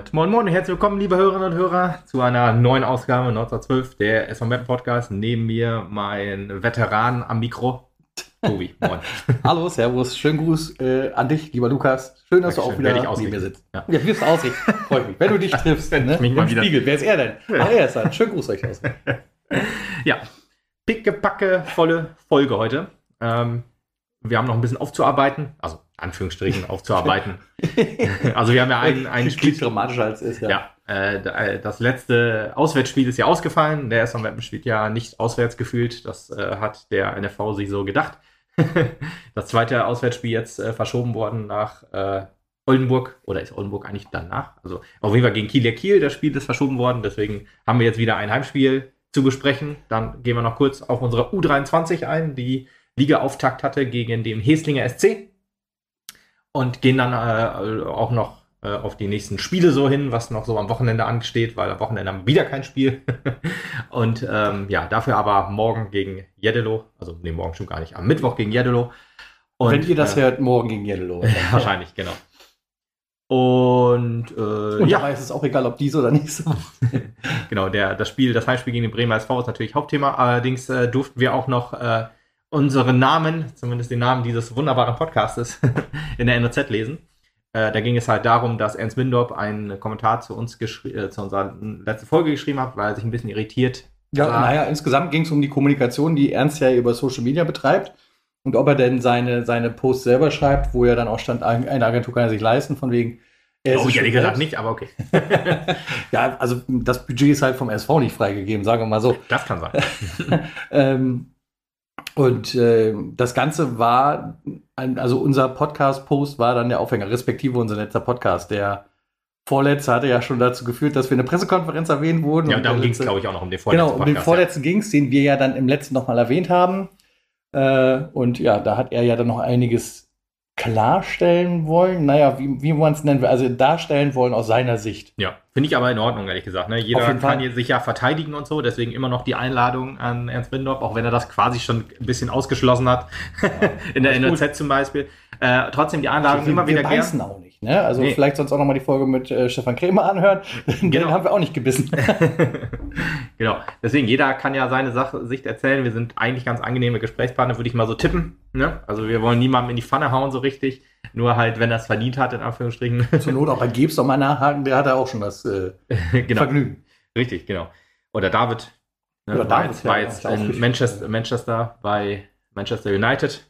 Damit moin moin und herzlich willkommen, liebe Hörerinnen und Hörer, zu einer neuen Ausgabe 1912 der SV Mappen Podcast. Neben mir mein Veteran am Mikro, Tobi. Moin. Hallo, Servus, schönen Gruß äh, an dich, lieber Lukas. Schön, dass Dankeschön. du auch wieder neben mir sitzt. Ja, ja wirst ausrichten. Freut mich. Wenn du dich triffst, ne? mich mal wieder. Spiegel. Wer ist er denn? Ja. Ach, er ist er. Schönen Gruß euch aus. ja, pickepacke volle Folge heute. Ähm, wir haben noch ein bisschen aufzuarbeiten, also Anführungsstrichen aufzuarbeiten. also wir haben ja ein, ein Spiel. dramatischer als ist, ja. Ja, äh, äh, das letzte Auswärtsspiel ist ja ausgefallen. Der SV Meppen spielt ja nicht auswärts gefühlt. Das äh, hat der NFV sich so gedacht. das zweite Auswärtsspiel jetzt äh, verschoben worden nach äh, Oldenburg. Oder ist Oldenburg eigentlich danach? Also auf jeden Fall gegen Kiel Kiel. Das Spiel ist verschoben worden. Deswegen haben wir jetzt wieder ein Heimspiel zu besprechen. Dann gehen wir noch kurz auf unsere U23 ein, die Liga-Auftakt hatte gegen den Heslinger SC und gehen dann äh, auch noch äh, auf die nächsten Spiele so hin, was noch so am Wochenende ansteht, weil am Wochenende haben wir wieder kein Spiel. und ähm, ja, dafür aber morgen gegen Jeddelo, also nee, morgen schon gar nicht, am Mittwoch gegen Jeddelo. Und, Wenn ihr das äh, hört, morgen gegen Jeddelo. wahrscheinlich, genau. Und, äh, und ja, ist es auch egal, ob dies oder nicht so. genau, der, das Spiel, das Heimspiel gegen den Bremer SV ist natürlich Hauptthema. Allerdings äh, durften wir auch noch äh, unsere Namen, zumindest den Namen dieses wunderbaren Podcastes, in der NOZ lesen. Äh, da ging es halt darum, dass Ernst Windorp einen Kommentar zu uns äh, zu unserer letzten Folge geschrieben hat, weil er sich ein bisschen irritiert. Ja, naja, insgesamt ging es um die Kommunikation, die Ernst ja über Social Media betreibt. Und ob er denn seine, seine Posts selber schreibt, wo ja dann auch stand, eine Agentur kann er sich leisten, von wegen. Oh, ich ehrlich gesagt nicht, aber okay. ja, also das Budget ist halt vom SV nicht freigegeben, sagen wir mal so. Das kann sein. ähm, und äh, das Ganze war, ein, also unser Podcast-Post war dann der Aufhänger, respektive unser letzter Podcast. Der vorletzte hatte ja schon dazu geführt, dass wir in der Pressekonferenz erwähnt wurden. Ja, und darum ging es, glaube ich, auch noch um den vorletzten Genau, um Podcast, den vorletzten ja. ging es, den wir ja dann im letzten nochmal erwähnt haben. Äh, und ja, da hat er ja dann noch einiges klarstellen wollen, naja, wie, wie man es nennen will, also darstellen wollen aus seiner Sicht. Ja, finde ich aber in Ordnung, ehrlich gesagt. Ne? Jeder kann Fall. sich ja verteidigen und so, deswegen immer noch die Einladung an Ernst Windorf, auch wenn er das quasi schon ein bisschen ausgeschlossen hat, ja, in der NOZ zum Beispiel. Äh, trotzdem die Einladung also, immer wir wieder gerne. auch nicht. Ne? Also nee. vielleicht sonst auch nochmal die Folge mit äh, Stefan Krämer anhören. Den genau. haben wir auch nicht gebissen. genau. Deswegen, jeder kann ja seine Sache, Sicht erzählen. Wir sind eigentlich ganz angenehme Gesprächspartner, würde ich mal so tippen. Ne? Also wir wollen niemandem in die Pfanne hauen so richtig. Nur halt, wenn er es verdient hat, in Anführungsstrichen. Zur Not auch bei Gebs doch mal nachhaken, der hat ja auch schon das äh, genau. Vergnügen. Richtig, genau. Oder David. Ne? Oder David, war jetzt, war jetzt in Manchester, Manchester bei Manchester United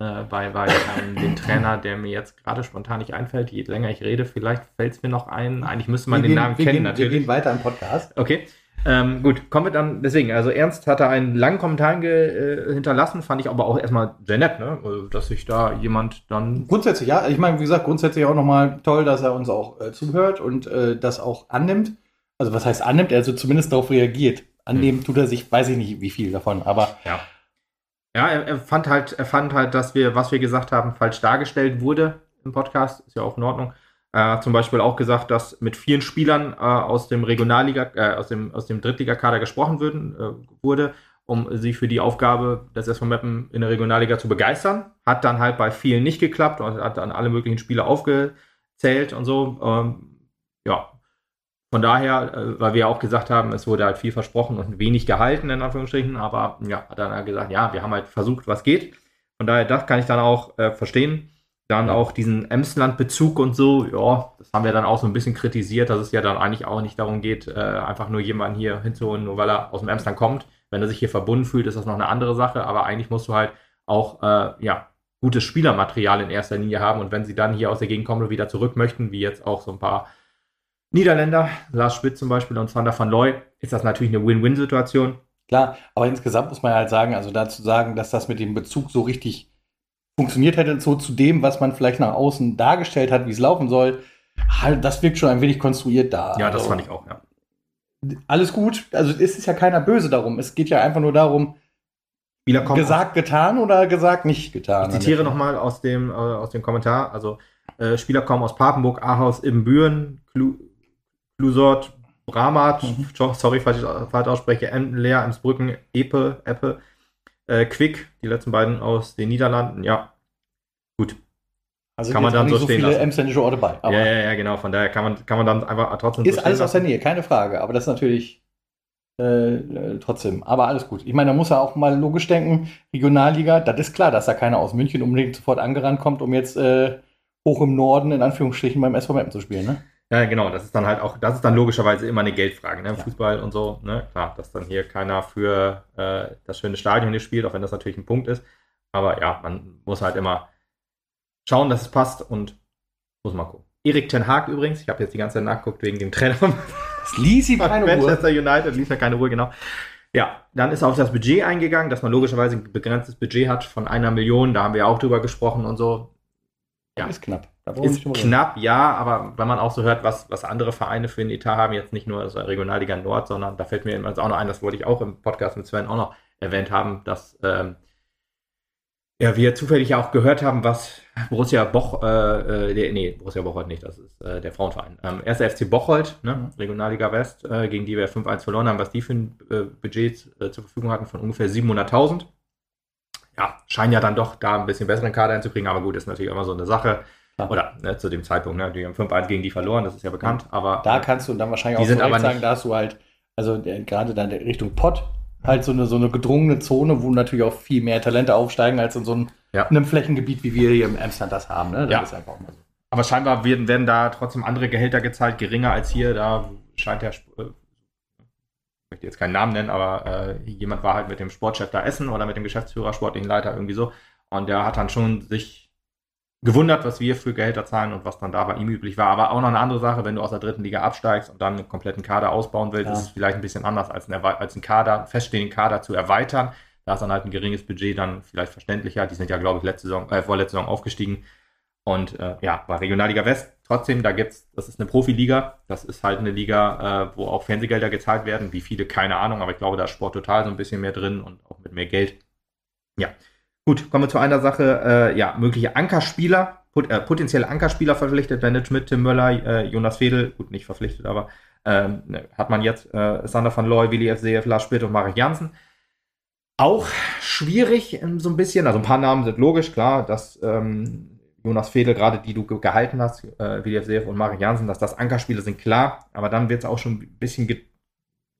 äh, bei, bei ähm, dem Trainer, der mir jetzt gerade spontan nicht einfällt. Je länger ich rede, vielleicht fällt es mir noch ein. Eigentlich müsste man wir den gehen, Namen kennen, gehen, natürlich. Wir gehen weiter im Podcast. Okay. Ähm, gut, kommen wir dann, deswegen, also Ernst hatte einen langen Kommentar äh, hinterlassen, fand ich aber auch erstmal sehr nett, ne? Also, dass sich da jemand dann. Grundsätzlich, ja, ich meine, wie gesagt, grundsätzlich auch nochmal toll, dass er uns auch äh, zuhört und äh, das auch annimmt. Also, was heißt annimmt? Also zumindest darauf reagiert. Annehmen hm. tut er sich, weiß ich nicht, wie viel davon, aber. Ja. Ja, er, er, fand halt, er fand halt, dass wir, was wir gesagt haben, falsch dargestellt wurde im Podcast. Ist ja auch in Ordnung. Er hat zum Beispiel auch gesagt, dass mit vielen Spielern äh, aus dem Regionalliga, äh, aus dem, aus dem Drittligakader gesprochen würden, äh, wurde, um sie für die Aufgabe des SV Meppen in der Regionalliga zu begeistern. Hat dann halt bei vielen nicht geklappt und hat dann alle möglichen Spieler aufgezählt und so. Ähm, ja, von daher, äh, weil wir auch gesagt haben, es wurde halt viel versprochen und wenig gehalten, in Anführungsstrichen, aber ja, hat dann halt gesagt, ja, wir haben halt versucht, was geht. Von daher, das kann ich dann auch äh, verstehen. Dann auch diesen Emsland-Bezug und so, ja, das haben wir dann auch so ein bisschen kritisiert, dass es ja dann eigentlich auch nicht darum geht, äh, einfach nur jemanden hier hinzuholen, nur weil er aus dem Emsland kommt. Wenn er sich hier verbunden fühlt, ist das noch eine andere Sache, aber eigentlich musst du halt auch, äh, ja, gutes Spielermaterial in erster Linie haben und wenn sie dann hier aus der Gegend kommen und wieder zurück möchten, wie jetzt auch so ein paar Niederländer, Lars Spitz zum Beispiel und Sander van Looy, ist das natürlich eine Win-Win-Situation. Klar, aber insgesamt muss man halt sagen, also dazu sagen, dass das mit dem Bezug so richtig funktioniert hätte, so zu dem, was man vielleicht nach außen dargestellt hat, wie es laufen soll, halt, das wirkt schon ein wenig konstruiert da. Ja, das also, fand ich auch, ja. Alles gut, also es ist ja keiner böse darum. Es geht ja einfach nur darum, gesagt, getan oder gesagt, nicht getan. Ich zitiere nochmal aus dem, äh, aus dem Kommentar. Also, äh, Spieler kommen aus Papenburg, Ahaus, Ibbenbüren, Lusort, Bramat, mhm. sorry, falls ich falsch ausspreche, Entenleer, Emsbrücken, Epe, Eppe, äh, Quick, die letzten beiden aus den Niederlanden, ja. Gut. Also kann man dann so, so viele emsländische Orte bei. ja, ja, ja, genau. Von daher kann man, kann man dann einfach trotzdem. Ist so alles aus der Nähe, keine Frage. Aber das ist natürlich äh, äh, trotzdem. Aber alles gut. Ich meine, da muss er auch mal logisch denken. Regionalliga, das ist klar, dass da keiner aus München unbedingt sofort angerannt kommt, um jetzt äh, hoch im Norden in Anführungsstrichen beim SV Meppen zu spielen, ne? Ja, genau. Das ist dann halt auch, das ist dann logischerweise immer eine Geldfrage, ne? Ja. Fußball und so, ne? Klar, dass dann hier keiner für äh, das schöne Stadion hier spielt, auch wenn das natürlich ein Punkt ist. Aber ja, man muss halt immer schauen, dass es passt und muss mal gucken. Erik Ten Haag übrigens, ich habe jetzt die ganze Zeit nachgeguckt wegen dem Trainer. Es ließ ihm keine Manchester Ruhe. United ließ mir keine Ruhe, genau. Ja, dann ist er auf das Budget eingegangen, dass man logischerweise ein begrenztes Budget hat von einer Million. Da haben wir auch drüber gesprochen und so. Ja, ist knapp. Ist knapp, ja, aber wenn man auch so hört, was, was andere Vereine für einen Etat haben, jetzt nicht nur also Regionalliga Nord, sondern da fällt mir jetzt auch noch ein, das wollte ich auch im Podcast mit Sven auch noch erwähnt haben, dass ähm, ja, wir zufällig ja auch gehört haben, was Borussia Boch, äh, äh der, nee, Borussia Bocholt nicht, das ist äh, der Frauenverein. Ähm, 1. FC Bocholt, ne. Regionalliga West, äh, gegen die wir 5-1 verloren haben, was die für ein äh, Budget äh, zur Verfügung hatten von ungefähr 700.000. Ja, scheinen ja dann doch da ein bisschen besseren Kader einzukriegen, aber gut, ist natürlich immer so eine Sache. Ja. Oder ne, zu dem Zeitpunkt, ne, die haben 5-1 gegen die verloren, das ist ja bekannt. Aber da kannst du dann wahrscheinlich auch sind aber sagen, da hast du halt, also gerade dann Richtung Pott, halt so eine, so eine gedrungene Zone, wo natürlich auch viel mehr Talente aufsteigen als in so einem, ja. einem Flächengebiet, wie wir hier im Amsterdam das haben. Ne? Das ja. ist einfach mal so. Aber scheinbar werden, werden da trotzdem andere Gehälter gezahlt, geringer als hier. Da scheint der, äh, ich möchte jetzt keinen Namen nennen, aber äh, jemand war halt mit dem Sportchef da essen oder mit dem Geschäftsführer, sportlichen Leiter irgendwie so. Und der hat dann schon sich gewundert, was wir für Gehälter zahlen und was dann da bei ihm üblich war. Aber auch noch eine andere Sache, wenn du aus der dritten Liga absteigst und dann einen kompletten Kader ausbauen willst, ja. ist es vielleicht ein bisschen anders als, ein, als einen Kader, einen feststehenden Kader zu erweitern. Da ist dann halt ein geringes Budget dann vielleicht verständlicher. Die sind ja, glaube ich, letzte Saison, äh, vorletzte Saison aufgestiegen. Und äh, ja, bei Regionalliga West trotzdem, da gibt's, das ist eine Profiliga. Das ist halt eine Liga, äh, wo auch Fernsehgelder gezahlt werden. Wie viele, keine Ahnung, aber ich glaube, da ist Sport total so ein bisschen mehr drin und auch mit mehr Geld. Ja, Gut, kommen wir zu einer Sache. Äh, ja, mögliche Ankerspieler, pot, äh, potenzielle Ankerspieler verpflichtet. Bennett Schmidt, Tim Möller, äh, Jonas Fedel, gut, nicht verpflichtet, aber ähm, ne, hat man jetzt äh, Sander van Looy, Willi FCF, Lars Spitt und Marek Janssen. Auch schwierig so ein bisschen. Also ein paar Namen sind logisch, klar, dass ähm, Jonas Fedel, gerade die du gehalten hast, äh, Willi FCF und Marek Janssen, dass das Ankerspieler sind, klar. Aber dann wird es auch schon ein bisschen ge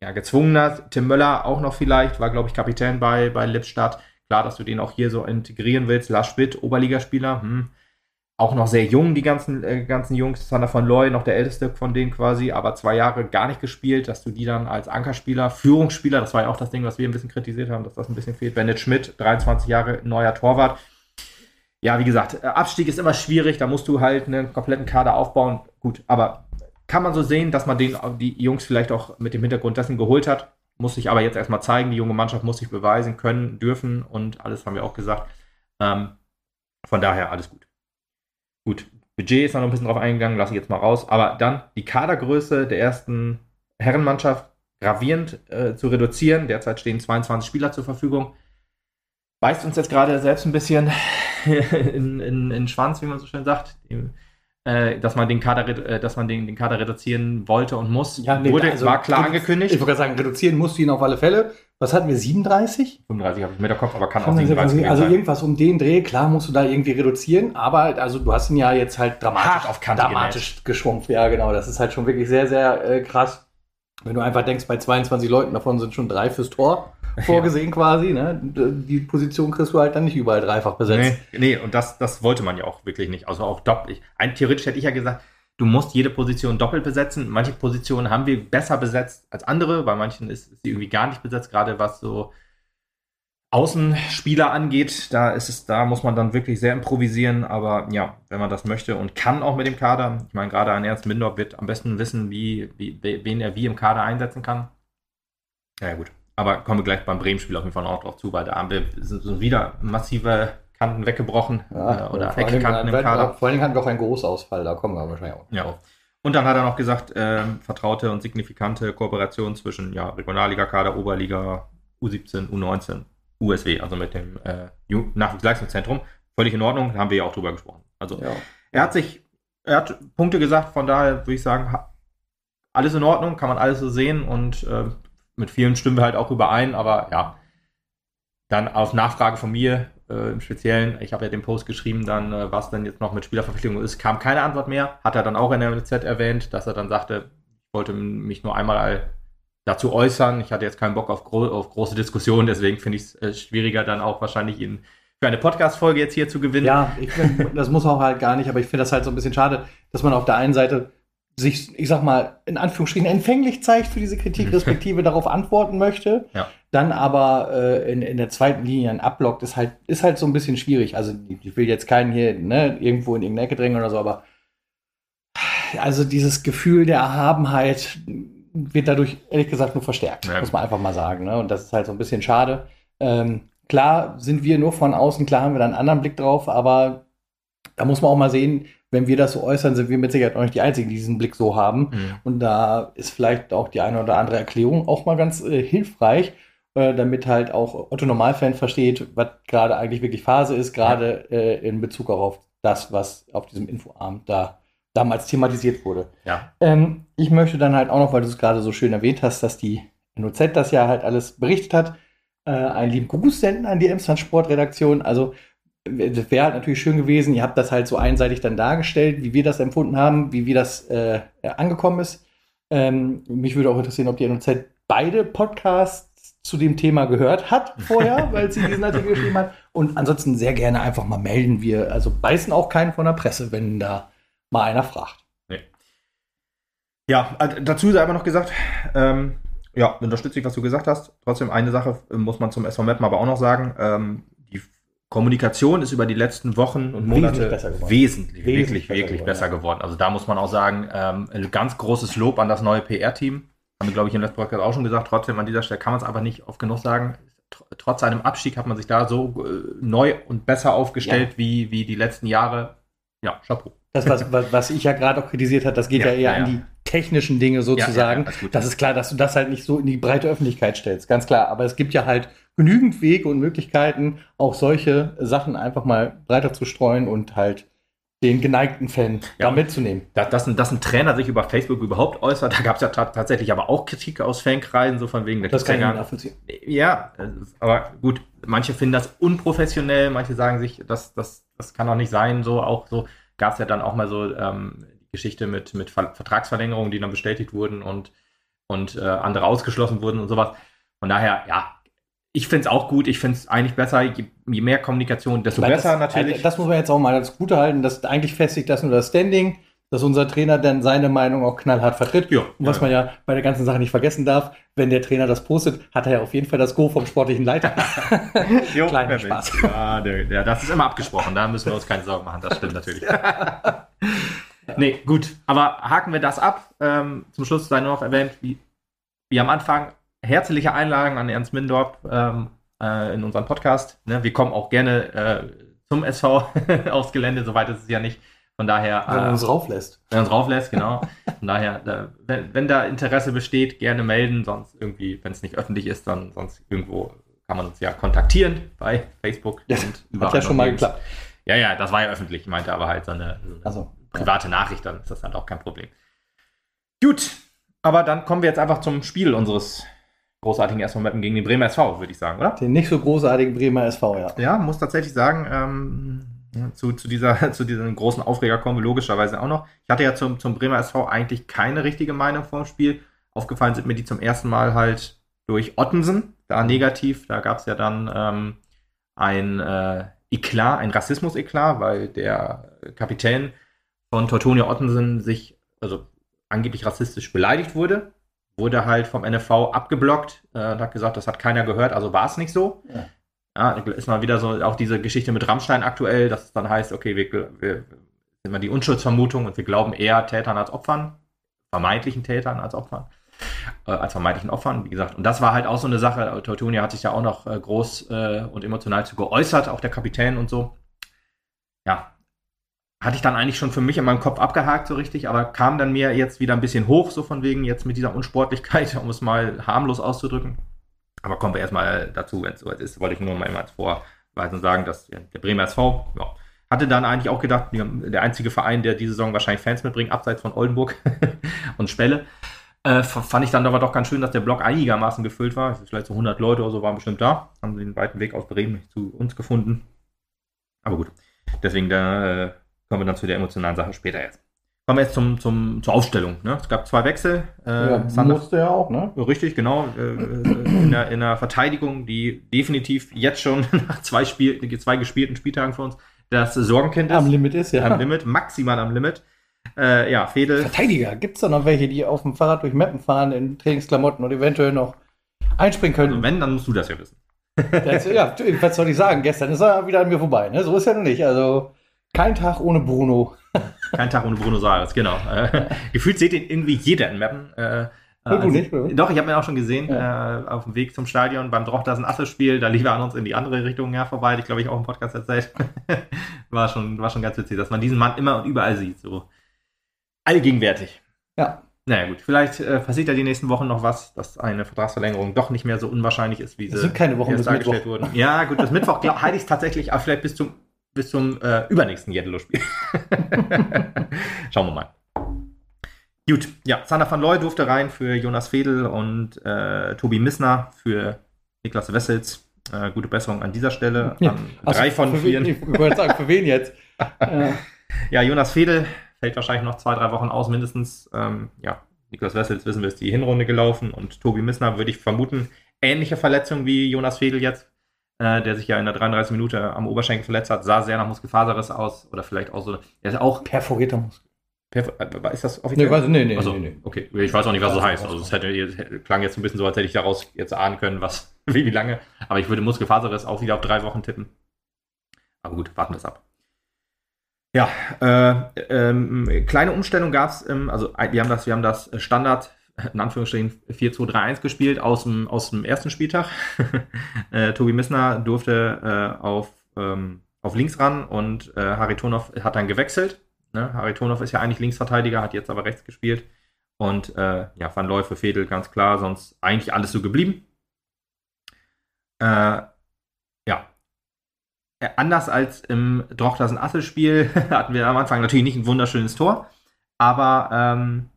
ja, gezwungener. Tim Möller auch noch vielleicht, war, glaube ich, Kapitän bei, bei Lippstadt. Klar, dass du den auch hier so integrieren willst. Lars Schmidt, Oberligaspieler, hm. auch noch sehr jung, die ganzen, äh, ganzen Jungs. Sander von Loy, noch der älteste von denen quasi, aber zwei Jahre gar nicht gespielt, dass du die dann als Ankerspieler, Führungsspieler, das war ja auch das Ding, was wir ein bisschen kritisiert haben, dass das ein bisschen fehlt. Bennett Schmidt, 23 Jahre, neuer Torwart. Ja, wie gesagt, äh, Abstieg ist immer schwierig, da musst du halt einen kompletten Kader aufbauen. Gut, aber kann man so sehen, dass man den, die Jungs vielleicht auch mit dem Hintergrund dessen geholt hat muss sich aber jetzt erstmal zeigen. Die junge Mannschaft muss sich beweisen können, dürfen und alles haben wir auch gesagt. Ähm, von daher alles gut. Gut, Budget ist noch ein bisschen drauf eingegangen, lasse ich jetzt mal raus. Aber dann die Kadergröße der ersten Herrenmannschaft gravierend äh, zu reduzieren. Derzeit stehen 22 Spieler zur Verfügung. Beißt uns jetzt gerade selbst ein bisschen in, in, in den Schwanz, wie man so schön sagt dass man den Kader, äh, dass man den, den Kader reduzieren wollte und muss. Ja, nee, Wurde, also, war klar angekündigt. Ich wollte sagen, reduzieren musst du ihn auf alle Fälle. Was hatten wir, 37? 35 habe ich mit der Kopf, aber kann auch 37 Also irgendwas um den Dreh, klar musst du da irgendwie reduzieren, aber also du hast ihn ja jetzt halt dramatisch, auf Kante dramatisch geschrumpft. Ja, genau, das ist halt schon wirklich sehr, sehr äh, krass. Wenn du einfach denkst, bei 22 Leuten davon sind schon drei fürs Tor vorgesehen ja. quasi. Ne? Die Position kriegst du halt dann nicht überall dreifach besetzt. Nee, nee und das, das wollte man ja auch wirklich nicht. Also auch doppelt. Ein, theoretisch hätte ich ja gesagt, du musst jede Position doppelt besetzen. Manche Positionen haben wir besser besetzt als andere, bei manchen ist, ist sie irgendwie gar nicht besetzt, gerade was so Außenspieler angeht, da ist es, da muss man dann wirklich sehr improvisieren, aber ja, wenn man das möchte und kann auch mit dem Kader, ich meine, gerade ein Ernst Mindorf wird am besten wissen, wie, wie, wen er wie im Kader einsetzen kann. Ja, gut. Aber kommen wir gleich beim Bremen-Spiel auf jeden Fall noch drauf zu, weil da haben wir sind wieder massive Kanten weggebrochen ja, äh, oder Eckkanten im Kader. Vor allen Dingen hatten wir auch einen Großausfall, da kommen wir wahrscheinlich auch ja. drauf. Und dann hat er noch gesagt, äh, vertraute und signifikante Kooperation zwischen ja, Regionalliga-Kader, Oberliga, U17, U19, USW, also mit dem äh, Nachwuchsleistungszentrum. Völlig in Ordnung, haben wir ja auch drüber gesprochen. Also ja. er hat sich, er hat Punkte gesagt, von daher würde ich sagen, alles in Ordnung, kann man alles so sehen und äh, mit vielen stimmen wir halt auch überein, aber ja, dann auf Nachfrage von mir äh, im Speziellen, ich habe ja den Post geschrieben, dann, äh, was denn jetzt noch mit Spielerverpflichtung ist, kam keine Antwort mehr. Hat er dann auch in der MZ erwähnt, dass er dann sagte, ich wollte mich nur einmal dazu äußern. Ich hatte jetzt keinen Bock auf, gro auf große Diskussionen, deswegen finde ich es äh, schwieriger, dann auch wahrscheinlich ihn für eine Podcast-Folge jetzt hier zu gewinnen. Ja, find, das muss auch halt gar nicht, aber ich finde das halt so ein bisschen schade, dass man auf der einen Seite sich, ich sag mal, in Anführungsstrichen empfänglich zeigt für diese Kritik, respektive darauf antworten möchte, Ja. dann aber äh, in, in der zweiten Linie ein Abblockt, ist halt, ist halt so ein bisschen schwierig. Also ich will jetzt keinen hier ne, irgendwo in irgendeine Ecke drängen oder so, aber also dieses Gefühl der Erhabenheit wird dadurch ehrlich gesagt nur verstärkt, Ja. muss man einfach mal sagen. Ne? Und das ist halt so ein bisschen schade. Ähm, klar sind wir nur von außen, klar haben wir da einen anderen Blick drauf, aber da muss man auch mal sehen, wenn wir das so äußern, sind wir mit Sicherheit auch nicht die Einzigen, die diesen Blick so haben. Mhm. Und da ist vielleicht auch die eine oder andere Erklärung auch mal ganz äh, hilfreich, äh, damit halt auch Otto Normalfan versteht, was gerade eigentlich wirklich Phase ist, gerade äh, in Bezug auch auf das, was auf diesem Infoabend da damals thematisiert wurde. Ja. Ähm, ich möchte dann halt auch noch, weil du es gerade so schön erwähnt hast, dass die NOZ das ja halt alles berichtet hat, äh, einen lieben Gruß senden an die Emsland Sportredaktion. Also das wäre halt natürlich schön gewesen, ihr habt das halt so einseitig dann dargestellt, wie wir das empfunden haben, wie wie das äh, angekommen ist. Ähm, mich würde auch interessieren, ob die NOZ beide Podcasts zu dem Thema gehört hat vorher, weil sie diesen Artikel geschrieben hat. Und ansonsten sehr gerne einfach mal melden. Wir also beißen auch keinen von der Presse, wenn da mal einer fragt. Ja, äh, dazu sei aber noch gesagt, ähm, ja, unterstütze ich, was du gesagt hast. Trotzdem eine Sache äh, muss man zum SV Meppen aber auch noch sagen. Ähm, Kommunikation ist über die letzten Wochen und Monate Wesentlich wesentlich, Wesentlich wirklich, besser wirklich geworden, besser ja. geworden. Also da muss man auch sagen, ähm, ein ganz großes Lob an das neue PR-Team. Haben wir, glaube ich, im letzten Podcast auch schon gesagt. Trotzdem an dieser Stelle kann man es einfach nicht oft genug sagen. Tr- Trotz einem Abstieg hat man sich da so äh, neu und besser aufgestellt wie, wie die letzten Jahre. Ja, Chapeau. Das, was, was, was ich ja gerade auch kritisiert habe, das geht ja, Ja, eher ja, an ja. die technischen Dinge sozusagen. Ja, ja, das ist klar, dass du das halt nicht so in die breite Öffentlichkeit stellst, ganz klar. Aber es gibt ja halt genügend Wege und Möglichkeiten, auch solche Sachen einfach mal breiter zu streuen und halt den geneigten Fan Ja, da mitzunehmen. Dass, dass, ein, dass ein Trainer sich über Facebook überhaupt äußert, da gab es ja ta tatsächlich aber auch Kritik aus Fankreisen, so von wegen, da Das kann ich nachvollziehen. Ja, aber gut, manche finden das unprofessionell, manche sagen sich, das, das, das kann doch nicht sein, so auch so gab es ja dann auch mal so ähm, die Geschichte mit, mit Ver Vertragsverlängerungen, die dann bestätigt wurden und, und äh, andere ausgeschlossen wurden und sowas. Von daher, ja, ich finde es auch gut, ich finde es eigentlich besser, je, je mehr Kommunikation, desto Weil besser das, natürlich. Das muss man jetzt auch mal als Gute halten, dass eigentlich festigt das nur das Standing, dass unser Trainer dann seine Meinung auch knallhart vertritt. Ja, Und was ja. man ja bei der ganzen Sache nicht vergessen darf, wenn der Trainer das postet, hat er ja auf jeden Fall das Go vom sportlichen Leiter. Jo, Kleiner. Spaß. Ja, der, der, das ist immer abgesprochen, da müssen wir uns keine Sorgen machen, das stimmt natürlich. Nee, gut, aber haken wir das ab. Ähm, zum Schluss sei nur noch erwähnt, wie, wie am Anfang, herzliche Einladung an Ernst Mindorp ähm, äh, in unseren Podcast. Ne? Wir kommen auch gerne äh, zum SV aufs Gelände, soweit ist es ja nicht. Von daher, Wenn er äh, uns rauflässt. wenn uns rauflässt, genau. Von daher, da, wenn, wenn da Interesse besteht, gerne melden. Sonst irgendwie, wenn es nicht öffentlich ist, dann sonst irgendwo kann man uns ja kontaktieren bei Facebook. Ja, Hat ja schon mal geklappt. Ja, ja, das war ja öffentlich. Ich meinte aber halt so eine, so eine Also, private Nachricht, dann ist das halt auch kein Problem. Gut, aber dann kommen wir jetzt einfach zum Spiel unseres großartigen ersten Momenten gegen den Bremer SV, würde ich sagen, oder? den nicht so großartigen Bremer SV, ja. Ja, muss tatsächlich sagen, ähm, zu, zu, dieser, zu diesem großen Aufreger kommen wir logischerweise auch noch. Ich hatte ja zum, zum Bremer SV eigentlich keine richtige Meinung vor dem Spiel. Aufgefallen sind mir die zum ersten Mal halt durch Ottensen, da negativ. Da gab es ja dann ähm, ein äh, Eklat, ein Rassismus-Eklat, weil der Kapitän von Teutonia Ottensen sich, also angeblich rassistisch beleidigt wurde. Wurde halt vom NFV abgeblockt äh, und hat gesagt, das hat keiner gehört, also war es nicht so. Ja. Ja, ist mal wieder so auch diese Geschichte mit Rammstein aktuell, dass es dann heißt, okay, wir, wir sind mal die Unschuldsvermutung und wir glauben eher Tätern als Opfern, vermeintlichen Tätern als Opfern, äh, als vermeintlichen Opfern, wie gesagt. Und das war halt auch so eine Sache. Teutonia hat sich ja auch noch äh, groß äh, und emotional zu geäußert, auch der Kapitän und so. Ja, hatte ich dann eigentlich schon für mich in meinem Kopf abgehakt, so richtig, aber kam dann mir jetzt wieder ein bisschen hoch, so von wegen jetzt mit dieser Unsportlichkeit, um es mal harmlos auszudrücken. Aber kommen wir erstmal dazu, wenn es soweit ist, wollte ich nur mal als Vorweisen sagen, dass der Bremer SV, ja, hatte dann eigentlich auch gedacht, der einzige Verein, der diese Saison wahrscheinlich Fans mitbringt, abseits von Oldenburg und Spelle. Äh, fand ich dann aber doch ganz schön, dass der Block einigermaßen gefüllt war. Vielleicht so 100 Leute oder so waren bestimmt da. Haben den weiten Weg aus Bremen zu uns gefunden. Aber gut. Deswegen da äh, kommen wir dann zu der emotionalen Sache später erst. Kommen wir jetzt zum, zum, zur Aufstellung. Ne? Es gab zwei Wechsel. Äh, ja, Sander, musste ja auch, ne? Richtig, genau. Äh, in, der, in der Verteidigung, die definitiv jetzt schon nach zwei, Spiel, zwei gespielten Spieltagen für uns das Sorgenkind ist. Am Limit ist, ja. Am Limit, maximal am Limit. Äh, ja, Fedel. Verteidiger, gibt es da noch welche, die auf dem Fahrrad durch Mappen fahren, in Trainingsklamotten und eventuell noch einspringen können? Also wenn, dann musst du das ja wissen. Das, ja, was soll ich sagen? Gestern ist er wieder an mir vorbei. Ne? So ist er noch nicht. Also kein Tag ohne Bruno. Kein Tag ohne Bruno Saras, genau. Äh, gefühlt seht ihr irgendwie jeder in Mappen. Äh, also, du nicht, oder? Doch, ich habe ihn auch schon gesehen ja. äh, auf dem Weg zum Stadion beim Drochtersen Asse-Spiel. Da lief er an uns in die andere Richtung ja, vorbei. Ich glaube, ich auch im Podcast erzählt. war, schon, war schon ganz witzig, dass man diesen Mann immer und überall sieht. So allgegenwärtig. Ja. Naja, gut. Vielleicht äh, passiert ja die nächsten Wochen noch was, dass eine Vertragsverlängerung doch nicht mehr so unwahrscheinlich ist, wie sie sind keine Wochen bis dargestellt Mittwoch. wurden. Ja, gut, das Mittwoch halte ich tatsächlich, aber vielleicht bis zum, bis zum äh, übernächsten Jeddelo-Spiel. Schauen wir mal. Gut, ja, Sander van Looy durfte rein für Jonas Fedel und äh, Tobi Missner für Niklas Wessels. Äh, gute Besserung an dieser Stelle. Ja. Also drei von vier. Ich wollte sagen, für wen jetzt? ja, Jonas Fedel fällt wahrscheinlich noch zwei, drei Wochen aus, mindestens. Ähm, ja, Niklas Wessels wissen wir, ist die Hinrunde gelaufen und Tobi Missner würde ich vermuten, ähnliche Verletzung wie Jonas Fedel jetzt, äh, der sich ja in der 33 Minute am Oberschenkel verletzt hat, sah sehr nach Muskelfaserriss aus oder vielleicht auch so. Er ist auch perforierter Muskel. Äh, ist das offiziell? Nee, weiß, nee, nee, also, nee, nee. Okay, ich weiß auch nicht, was das heißt. Also es hätte, klang jetzt ein bisschen so, als hätte ich daraus jetzt ahnen können, was, wie, wie lange. Aber ich würde Muskelfaserriss auch wieder auf drei Wochen tippen. Aber gut, warten wir es ab. Ja, äh, ähm, kleine Umstellung gab es, ähm, also wir haben das, wir haben das Standard, in Anführungsstrichen 4-2-3-1 gespielt aus dem, aus dem ersten Spieltag. äh, Tobi Missner durfte äh, auf, ähm, auf links ran und äh, Haritonov hat dann gewechselt Ne? Haritonov ist ja eigentlich Linksverteidiger, hat jetzt aber rechts gespielt. Und äh, ja, Van für Fedel ganz klar, sonst eigentlich alles so geblieben. Äh, ja. Äh, anders als im Drochtersen Assel-Spiel hatten wir am Anfang natürlich nicht ein wunderschönes Tor, aber ähm,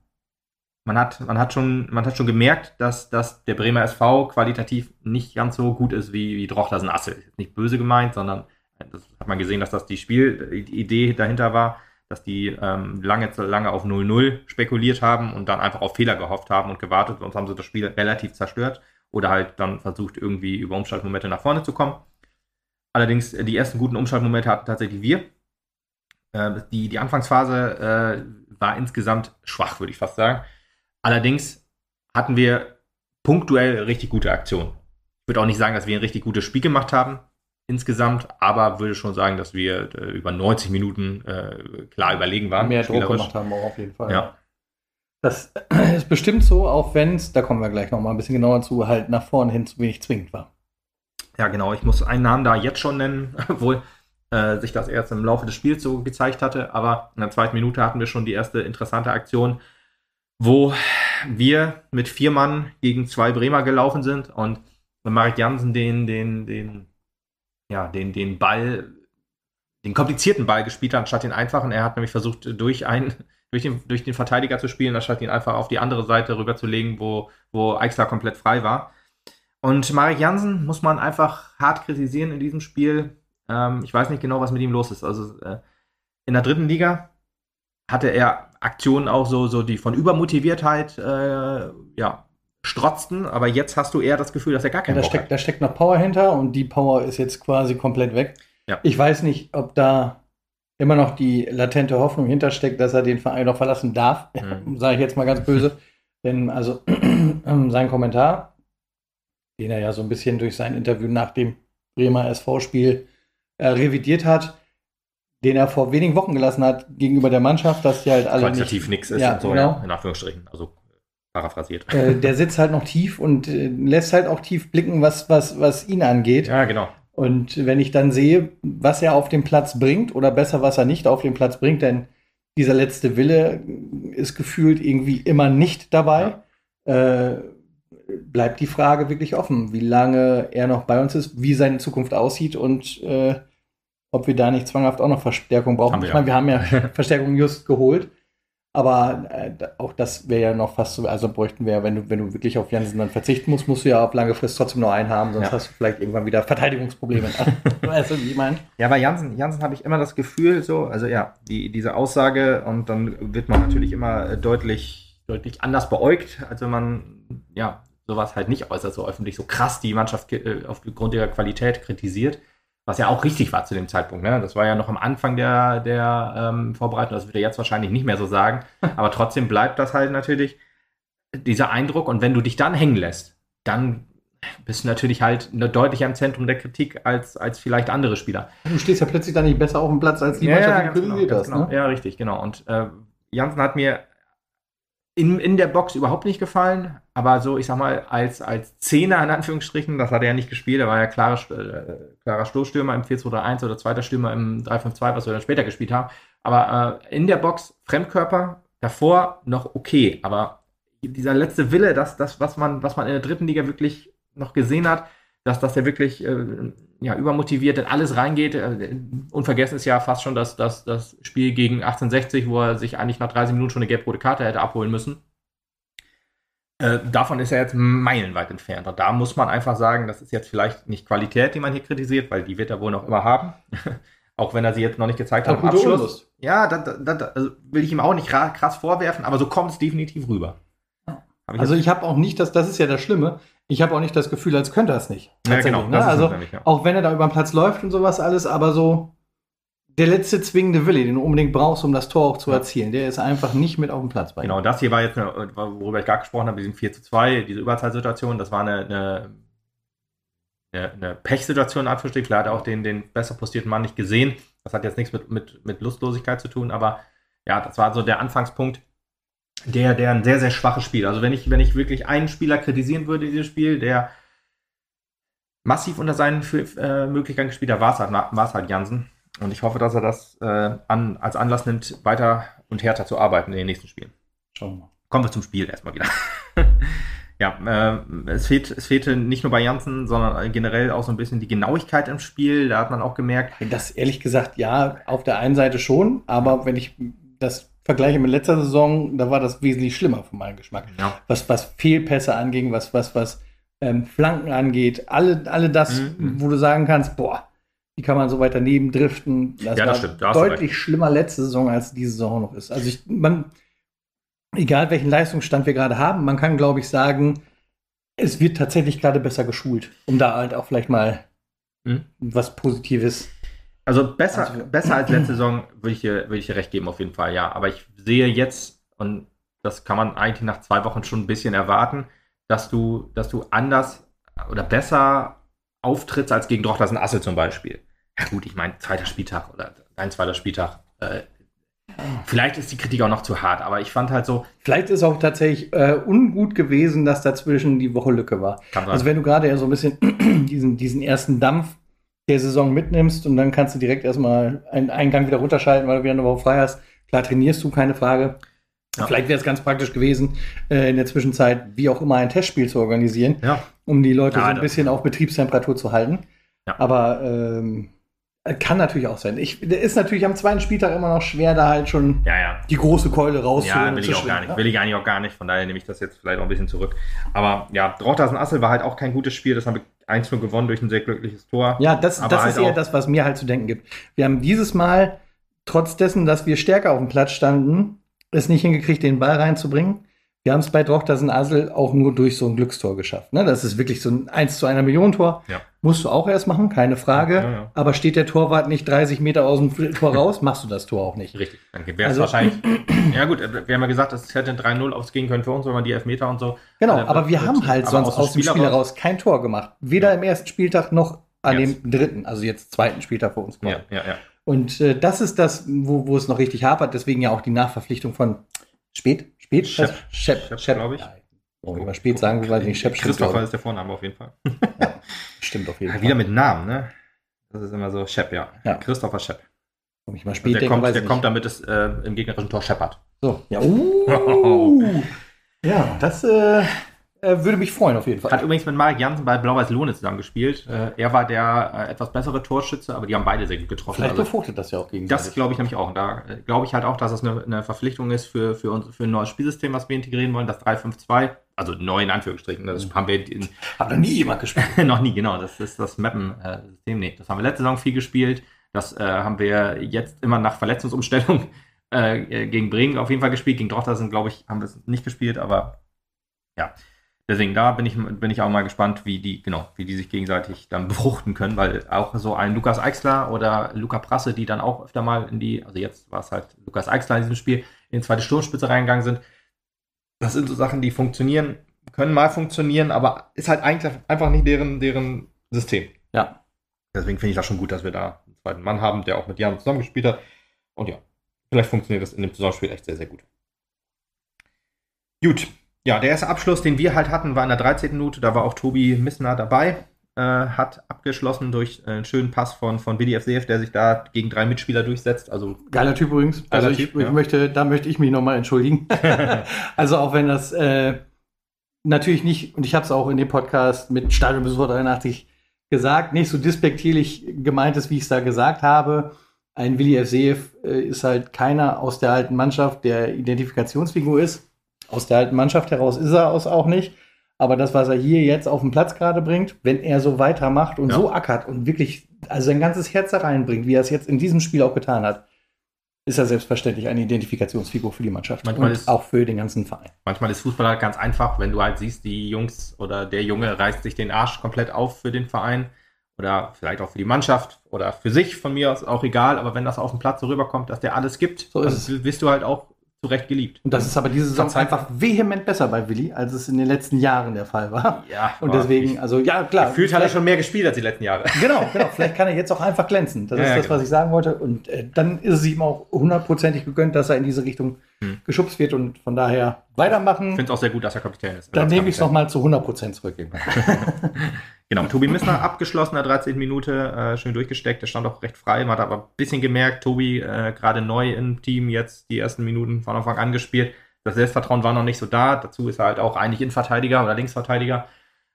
man, hat, man, hat schon, man hat schon gemerkt, dass, dass der Bremer SV qualitativ nicht ganz so gut ist wie, wie Drochtersen Assel. Nicht böse gemeint, sondern äh, das hat man gesehen, dass das die Spielidee dahinter war dass die ähm, lange, lange auf 0-0 spekuliert haben und dann einfach auf Fehler gehofft haben und gewartet, sonst haben sie das Spiel relativ zerstört oder halt dann versucht, irgendwie über Umschaltmomente nach vorne zu kommen. Allerdings, äh, die ersten guten Umschaltmomente hatten tatsächlich wir. Äh, die, die Anfangsphase äh, war insgesamt schwach, würde ich fast sagen. Allerdings hatten wir punktuell richtig gute Aktionen. Ich würde auch nicht sagen, dass wir ein richtig gutes Spiel gemacht haben insgesamt, aber würde schon sagen, dass wir äh, über 90 Minuten äh, klar überlegen waren. Mehr Druck gemacht haben auch auf jeden Fall. Ja. Das ist bestimmt so, auch wenn es, da kommen wir gleich noch mal ein bisschen genauer zu, halt nach vorne hin zu wenig zwingend war. Ja, genau. Ich muss einen Namen da jetzt schon nennen, obwohl äh, sich das erst im Laufe des Spiels so gezeigt hatte. Aber in der zweiten Minute hatten wir schon die erste interessante Aktion, wo wir mit vier Mann gegen zwei Bremer gelaufen sind und Marek Jansen den, den, den ja, den, den Ball, den komplizierten Ball gespielt hat, anstatt den einfachen. Er hat nämlich versucht, durch, einen, durch, den, durch den Verteidiger zu spielen, anstatt ihn einfach auf die andere Seite rüberzulegen, wo, wo Eichsler komplett frei war. Und Marek Jansen muss man einfach hart kritisieren in diesem Spiel. Ähm, ich weiß nicht genau, was mit ihm los ist. Also äh, in der dritten Liga hatte er Aktionen auch so, so die von Übermotiviertheit äh, ja, strotzten, aber jetzt hast du eher das Gefühl, dass er gar keinen ja, da steckt, hat. Da steckt noch Power hinter und die Power ist jetzt quasi komplett weg. Ja. Ich weiß nicht, ob da immer noch die latente Hoffnung hintersteckt, dass er den Verein noch verlassen darf, mhm. sage ich jetzt mal ganz böse. Denn also sein Kommentar, den er ja so ein bisschen durch sein Interview nach dem Bremer SV-Spiel äh, revidiert hat, den er vor wenigen Wochen gelassen hat gegenüber der Mannschaft, dass die halt alle qualitativ nichts ist ja, so, genau. ja, in Anführungsstrichen. Also paraphrasiert. Äh, der sitzt halt noch tief und äh, lässt halt auch tief blicken, was, was, was ihn angeht. Ja, genau. Und wenn ich dann sehe, was er auf dem Platz bringt, oder besser, was er nicht auf dem Platz bringt, denn dieser letzte Wille ist gefühlt irgendwie immer nicht dabei, ja. äh, bleibt die Frage wirklich offen, wie lange er noch bei uns ist, wie seine Zukunft aussieht und äh, ob wir da nicht zwanghaft auch noch Verstärkung brauchen. Wir ich meine, wir haben ja Verstärkung just geholt. Aber äh, auch das wäre ja noch fast so, also bräuchten wir, wenn du, wenn du wirklich auf Jansen dann verzichten musst, musst du ja auf lange Frist trotzdem nur einen haben, sonst Ja. hast du vielleicht irgendwann wieder Verteidigungsprobleme. weißt du, wie ich meine? Ja, bei Jansen, Jansen habe ich immer das Gefühl, so, also ja, die, diese Aussage und dann wird man natürlich immer äh, deutlich, deutlich anders beäugt, als wenn man, ja, sowas halt nicht äußert, so öffentlich, so krass die Mannschaft äh, aufgrund ihrer Qualität kritisiert. Was ja auch richtig war zu dem Zeitpunkt, ne? Das war ja noch am Anfang der, der ähm, Vorbereitung, das wird er jetzt wahrscheinlich nicht mehr so sagen, aber trotzdem bleibt das halt natürlich dieser Eindruck und wenn du dich dann hängen lässt, dann bist du natürlich halt ne- deutlicher im Zentrum der Kritik als, als vielleicht andere Spieler. Du stehst ja plötzlich dann nicht besser auf dem Platz als die Mannschaft, die du genau, hast. genau. Ne? Ja, richtig, genau. Und äh, Jansen hat mir in, in der Box überhaupt nicht gefallen, aber so, ich sag mal, als, als Zehner in Anführungsstrichen, das hat er ja nicht gespielt, er war ja klarer, äh, klarer Stoßstürmer im 4-2-3-1 oder zweiter Stürmer im 3-5-2, was wir dann später gespielt haben. Aber äh, in der Box Fremdkörper, davor noch okay, aber dieser letzte Wille, das, das was, man, was man in der dritten Liga wirklich noch gesehen hat, dass, dass er wirklich äh, ja, übermotiviert in alles reingeht. Äh, unvergessen ist ja fast schon das, das, das Spiel gegen 1860, wo er sich eigentlich nach 30 Minuten schon eine gelb-rote Karte hätte abholen müssen. Äh, davon ist er jetzt meilenweit entfernt. Und da muss man einfach sagen, das ist jetzt vielleicht nicht Qualität, die man hier kritisiert, weil die wird er wohl noch immer haben. auch wenn er sie jetzt noch nicht gezeigt hat Abschluss. Unlust. Ja, das, das, das also will ich ihm auch nicht ra- krass vorwerfen, aber so kommt es definitiv rüber. Ich Also ich habe auch nicht, das, das ist ja das Schlimme, ich habe auch nicht das Gefühl, als könnte er es nicht. ja, genau. ne? Also ja. auch wenn er da über den Platz läuft und sowas alles, aber so der letzte zwingende Wille, den du unbedingt brauchst, um das Tor auch zu erzielen, der ist einfach nicht mit auf dem Platz bei ihm. Genau, das hier war jetzt, eine, worüber ich gerade gesprochen habe, diesen 4 zu 2, diese Überzahlsituation, das war eine, eine, eine, eine Pechsituation, Anführungsstrichen. Klar hat er auch den, den besser postierten Mann nicht gesehen. Das hat jetzt nichts mit, mit, mit Lustlosigkeit zu tun, aber ja, das war so der Anfangspunkt, der, der ein sehr, sehr schwaches Spiel. Also wenn ich, wenn ich wirklich einen Spieler kritisieren würde, in diesem Spiel, der massiv unter seinen äh, Möglichkeiten gespielt hat, war es halt, war's halt Jansen. Und ich hoffe, dass er das äh, an, als Anlass nimmt, weiter und härter zu arbeiten in den nächsten Spielen. Schauen wir mal. Kommen wir zum Spiel erstmal wieder. ja, äh, es, fehlt, es fehlte nicht nur bei Janssen, sondern generell auch so ein bisschen die Genauigkeit im Spiel. Da hat man auch gemerkt, Das ehrlich gesagt, ja, auf der einen Seite schon, aber wenn ich das vergleiche mit letzter Saison, da war das wesentlich schlimmer für meinen Geschmack. ja, Was, was Fehlpässe anging, was, was, was ähm, Flanken angeht, alle, alle das, Mhm. wo du sagen kannst, boah, wie kann man so weit daneben driften? Das Ja, das war stimmt, da deutlich schlimmer letzte Saison, als diese Saison noch ist. Also ich, man, egal welchen Leistungsstand wir gerade haben, man kann, glaube ich, sagen, es wird tatsächlich gerade besser geschult, um da halt auch vielleicht mal Mhm. was Positives also besser, Also- besser als letzte Saison würde ich, dir, würde ich dir recht geben, auf jeden Fall, ja. Aber ich sehe jetzt, und das kann man eigentlich nach zwei Wochen schon ein bisschen erwarten, dass du, dass du anders oder besser auftrittst als gegen Drochtersen Assel zum Beispiel. Ja gut, ich meine, zweiter Spieltag oder ein zweiter Spieltag. Äh, vielleicht ist die Kritik auch noch zu hart, aber ich fand halt so, Vielleicht ist auch tatsächlich äh, ungut gewesen, dass dazwischen die Woche Lücke war. Also wenn du gerade ja so ein bisschen diesen, diesen ersten Dampf der Saison mitnimmst und dann kannst du direkt erstmal einen Eingang wieder runterschalten, weil du wieder eine Woche frei hast. Klar trainierst du, keine Frage. Ja. Vielleicht wäre es ganz praktisch gewesen, äh, in der Zwischenzeit wie auch immer ein Testspiel zu organisieren, ja, um die Leute Ja, so ein bisschen auf Betriebstemperatur zu halten. Aber ähm, kann natürlich auch sein. Ich, der ist natürlich am zweiten Spieltag immer noch schwer, da halt schon ja, ja. die große Keule rauszuholen. Ja, will ich auch gar nicht. Will ich eigentlich auch gar nicht. Von daher nehme ich das jetzt vielleicht auch ein bisschen zurück. Aber ja, Drochtersen Assel war halt auch kein gutes Spiel. Das haben wir 1 nur gewonnen durch ein sehr glückliches Tor. Ja, das, das halt ist eher das, was mir halt zu denken gibt. Wir haben dieses Mal, trotz dessen, dass wir stärker auf dem Platz standen, es nicht hingekriegt, den Ball reinzubringen. Wir haben es bei Drochtersen Asel auch nur durch so ein Glückstor geschafft. Ne? Das ist wirklich so ein 1 zu einer Million Tor. Ja. Musst du auch erst machen, keine Frage. Ja, ja. Aber steht der Torwart nicht 30 Meter aus dem Tor raus, machst du das Tor auch nicht. Richtig. Dann wäre es Also- wahrscheinlich. ja, gut, wir haben ja gesagt, es hätte 3-0 ausgehen können für uns, wenn man die Elfmeter und so. Genau, Also, aber wir haben halt sonst aus dem Spiel heraus- kein Tor gemacht. Weder Ja. im ersten Spieltag noch an Jetzt. dem dritten, also jetzt zweiten Spieltag für uns. Ja, ja, ja. Und äh, das ist das, wo, wo es noch richtig hapert. Deswegen ja auch die Nachverpflichtung von Spät? Spät? Shep. Shep, Shep, Shep glaub ich. Ja, warum ich mal spät sagen, weil nicht Shep Christopher ist der Vorname auf jeden Fall. ich. stimmt auf jeden Ja, Fall. wieder mit Namen, ne? Das ist immer so Shep, ja. Ja. Christopher Shep. Warum ich mal spät der denke, kommt, der ich kommt damit es äh, im gegnerischen Tor scheppert. So, ja. Uh, ja, das, äh, äh, würde mich freuen auf jeden Fall. Hat übrigens mit Marek Jansen bei Blau-Weiß Lohne zusammengespielt. Äh, er war der äh, etwas bessere Torschütze, aber die haben beide sehr gut getroffen. Vielleicht Also, befruchtet das ja auch gegen das glaube ich nämlich auch. Und da äh, glaube ich halt auch, dass es eine, eine Verpflichtung ist für, für, uns, für ein neues Spielsystem, was wir integrieren wollen, das 3-5-2. Also neu in Anführungsstrichen. Das Mhm. haben wir in, Hat noch nie jemand gespielt. noch nie, genau. Das ist das Mappen-System. nee, das haben wir letzte Saison viel gespielt. Das äh, haben wir jetzt immer nach Verletzungsumstellung äh, gegen Bremen auf jeden Fall gespielt. Gegen Drochter sind, glaube ich, haben wir es nicht gespielt, aber ja. Deswegen, da bin ich, bin ich auch mal gespannt, wie die, genau, wie die sich gegenseitig dann befruchten können, weil auch so ein Lukas Eichsler oder Luca Prasse, die dann auch öfter mal in die, also jetzt war es halt Lukas Eichsler in diesem Spiel, in die zweite Sturmspitze reingegangen sind. Das sind so Sachen, die funktionieren, können mal funktionieren, aber ist halt eigentlich einfach nicht deren, deren System. Ja. Deswegen finde ich das schon gut, dass wir da einen zweiten Mann haben, der auch mit Jan zusammengespielt hat. Und ja, vielleicht funktioniert das in dem Zusammenspiel echt sehr, sehr gut. Gut. Ja, der erste Abschluss, den wir halt hatten, war in der 13. Minute. Da war auch Tobi Missner dabei. Äh, hat abgeschlossen durch einen schönen Pass von, von Willi FCF, der sich da gegen drei Mitspieler durchsetzt. Also, Geiler Typ übrigens. Also Geiler ich, Typ, ja. ich möchte, da möchte ich mich nochmal entschuldigen. also auch wenn das äh, natürlich nicht, und ich habe es auch in dem Podcast mit Stadionbesucher 83 gesagt, nicht so despektierlich gemeint ist, wie ich es da gesagt habe. Ein Willi Evseev äh, ist halt keiner aus der alten Mannschaft, der Identifikationsfigur ist. Aus der alten Mannschaft heraus ist er aus auch nicht. Aber das, was er hier jetzt auf den Platz gerade bringt, wenn er so weitermacht und Ja. so ackert und wirklich also sein ganzes Herz da reinbringt, wie er es jetzt in diesem Spiel auch getan hat, ist er selbstverständlich eine Identifikationsfigur für die Mannschaft Manchmal und ist- auch für den ganzen Verein. manchmal ist Fußball halt ganz einfach, wenn du halt siehst, die Jungs oder der Junge reißt sich den Arsch komplett auf für den Verein oder vielleicht auch für die Mannschaft oder für sich, von mir aus auch egal, aber wenn das auf dem Platz so rüberkommt, dass der alles gibt, So dann ist wirst du halt auch zu Recht geliebt. Und das ist aber diese Saison Verzeiht- einfach vehement besser bei Willi, als es in den letzten Jahren der Fall war. Ja, Und deswegen, also ja, klar. Gefühlt hat er schon mehr gespielt als die letzten Jahre. Genau, genau. Vielleicht kann er jetzt auch einfach glänzen. Das Ja, ist ja, das, was genau. ich sagen wollte. Und äh, dann ist es ihm auch hundertprozentig gegönnt, dass er in diese Richtung Hm. geschubst wird. Und von daher weitermachen. Ich finde es auch sehr gut, dass er Kapitän ist. Dann nehme ich es noch nochmal zu 100% zurück. Genau, Tobi Missner abgeschlossen der 13. Minute, äh, schön durchgesteckt, der stand auch recht frei, man hat aber ein bisschen gemerkt, Tobi äh, gerade neu im Team, jetzt die ersten Minuten von Anfang an gespielt, das Selbstvertrauen war noch nicht so da, dazu ist er halt auch eigentlich Innenverteidiger oder Linksverteidiger,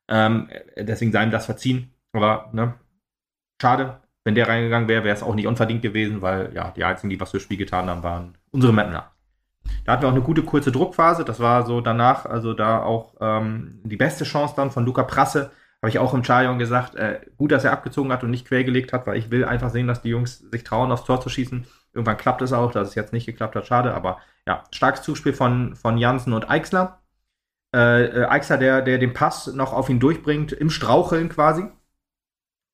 ähm, deswegen sei ihm das verziehen, aber ne, schade, wenn der reingegangen wäre, wäre es auch nicht unverdient gewesen, weil ja, die einzigen, die was fürs Spiel getan haben, waren unsere Mapner. Da hatten wir auch eine gute kurze Druckphase, das war so danach, also da auch ähm, die beste Chance dann von Luca Prasse, habe ich auch im Stadion gesagt, äh, gut, dass er abgezogen hat und nicht quergelegt hat, weil ich will einfach sehen, dass die Jungs sich trauen, aufs Tor zu schießen. Irgendwann klappt es auch, dass es jetzt nicht geklappt hat, schade, aber ja, starkes Zuspiel von, von Jansen und Eichsler. Äh, äh, Eichsler, der, der den Pass noch auf ihn durchbringt, im Straucheln quasi.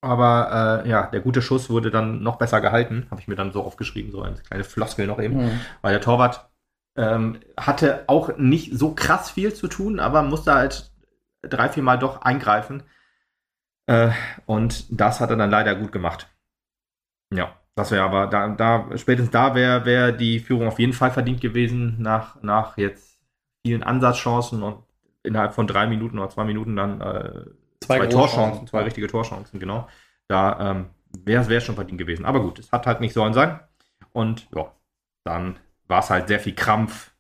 Aber äh, ja, der gute Schuss wurde dann noch besser gehalten, habe ich mir dann so aufgeschrieben, so eine kleine Floskel noch eben Mhm. weil der Torwart ähm, hatte auch nicht so krass viel zu tun, aber musste halt drei, vier Mal doch eingreifen. Äh, und das hat er dann leider gut gemacht. Ja, das wäre aber, da, da, spätestens da wäre wär die Führung auf jeden Fall verdient gewesen, nach, nach jetzt vielen Ansatzchancen und innerhalb von drei Minuten oder zwei Minuten dann äh, Zwei zwei. Torchancen, zwei richtige Torchancen, genau. Da ähm, wäre es schon verdient gewesen. Aber gut, es hat halt nicht sollen sein. Und ja, dann war es halt sehr viel Krampf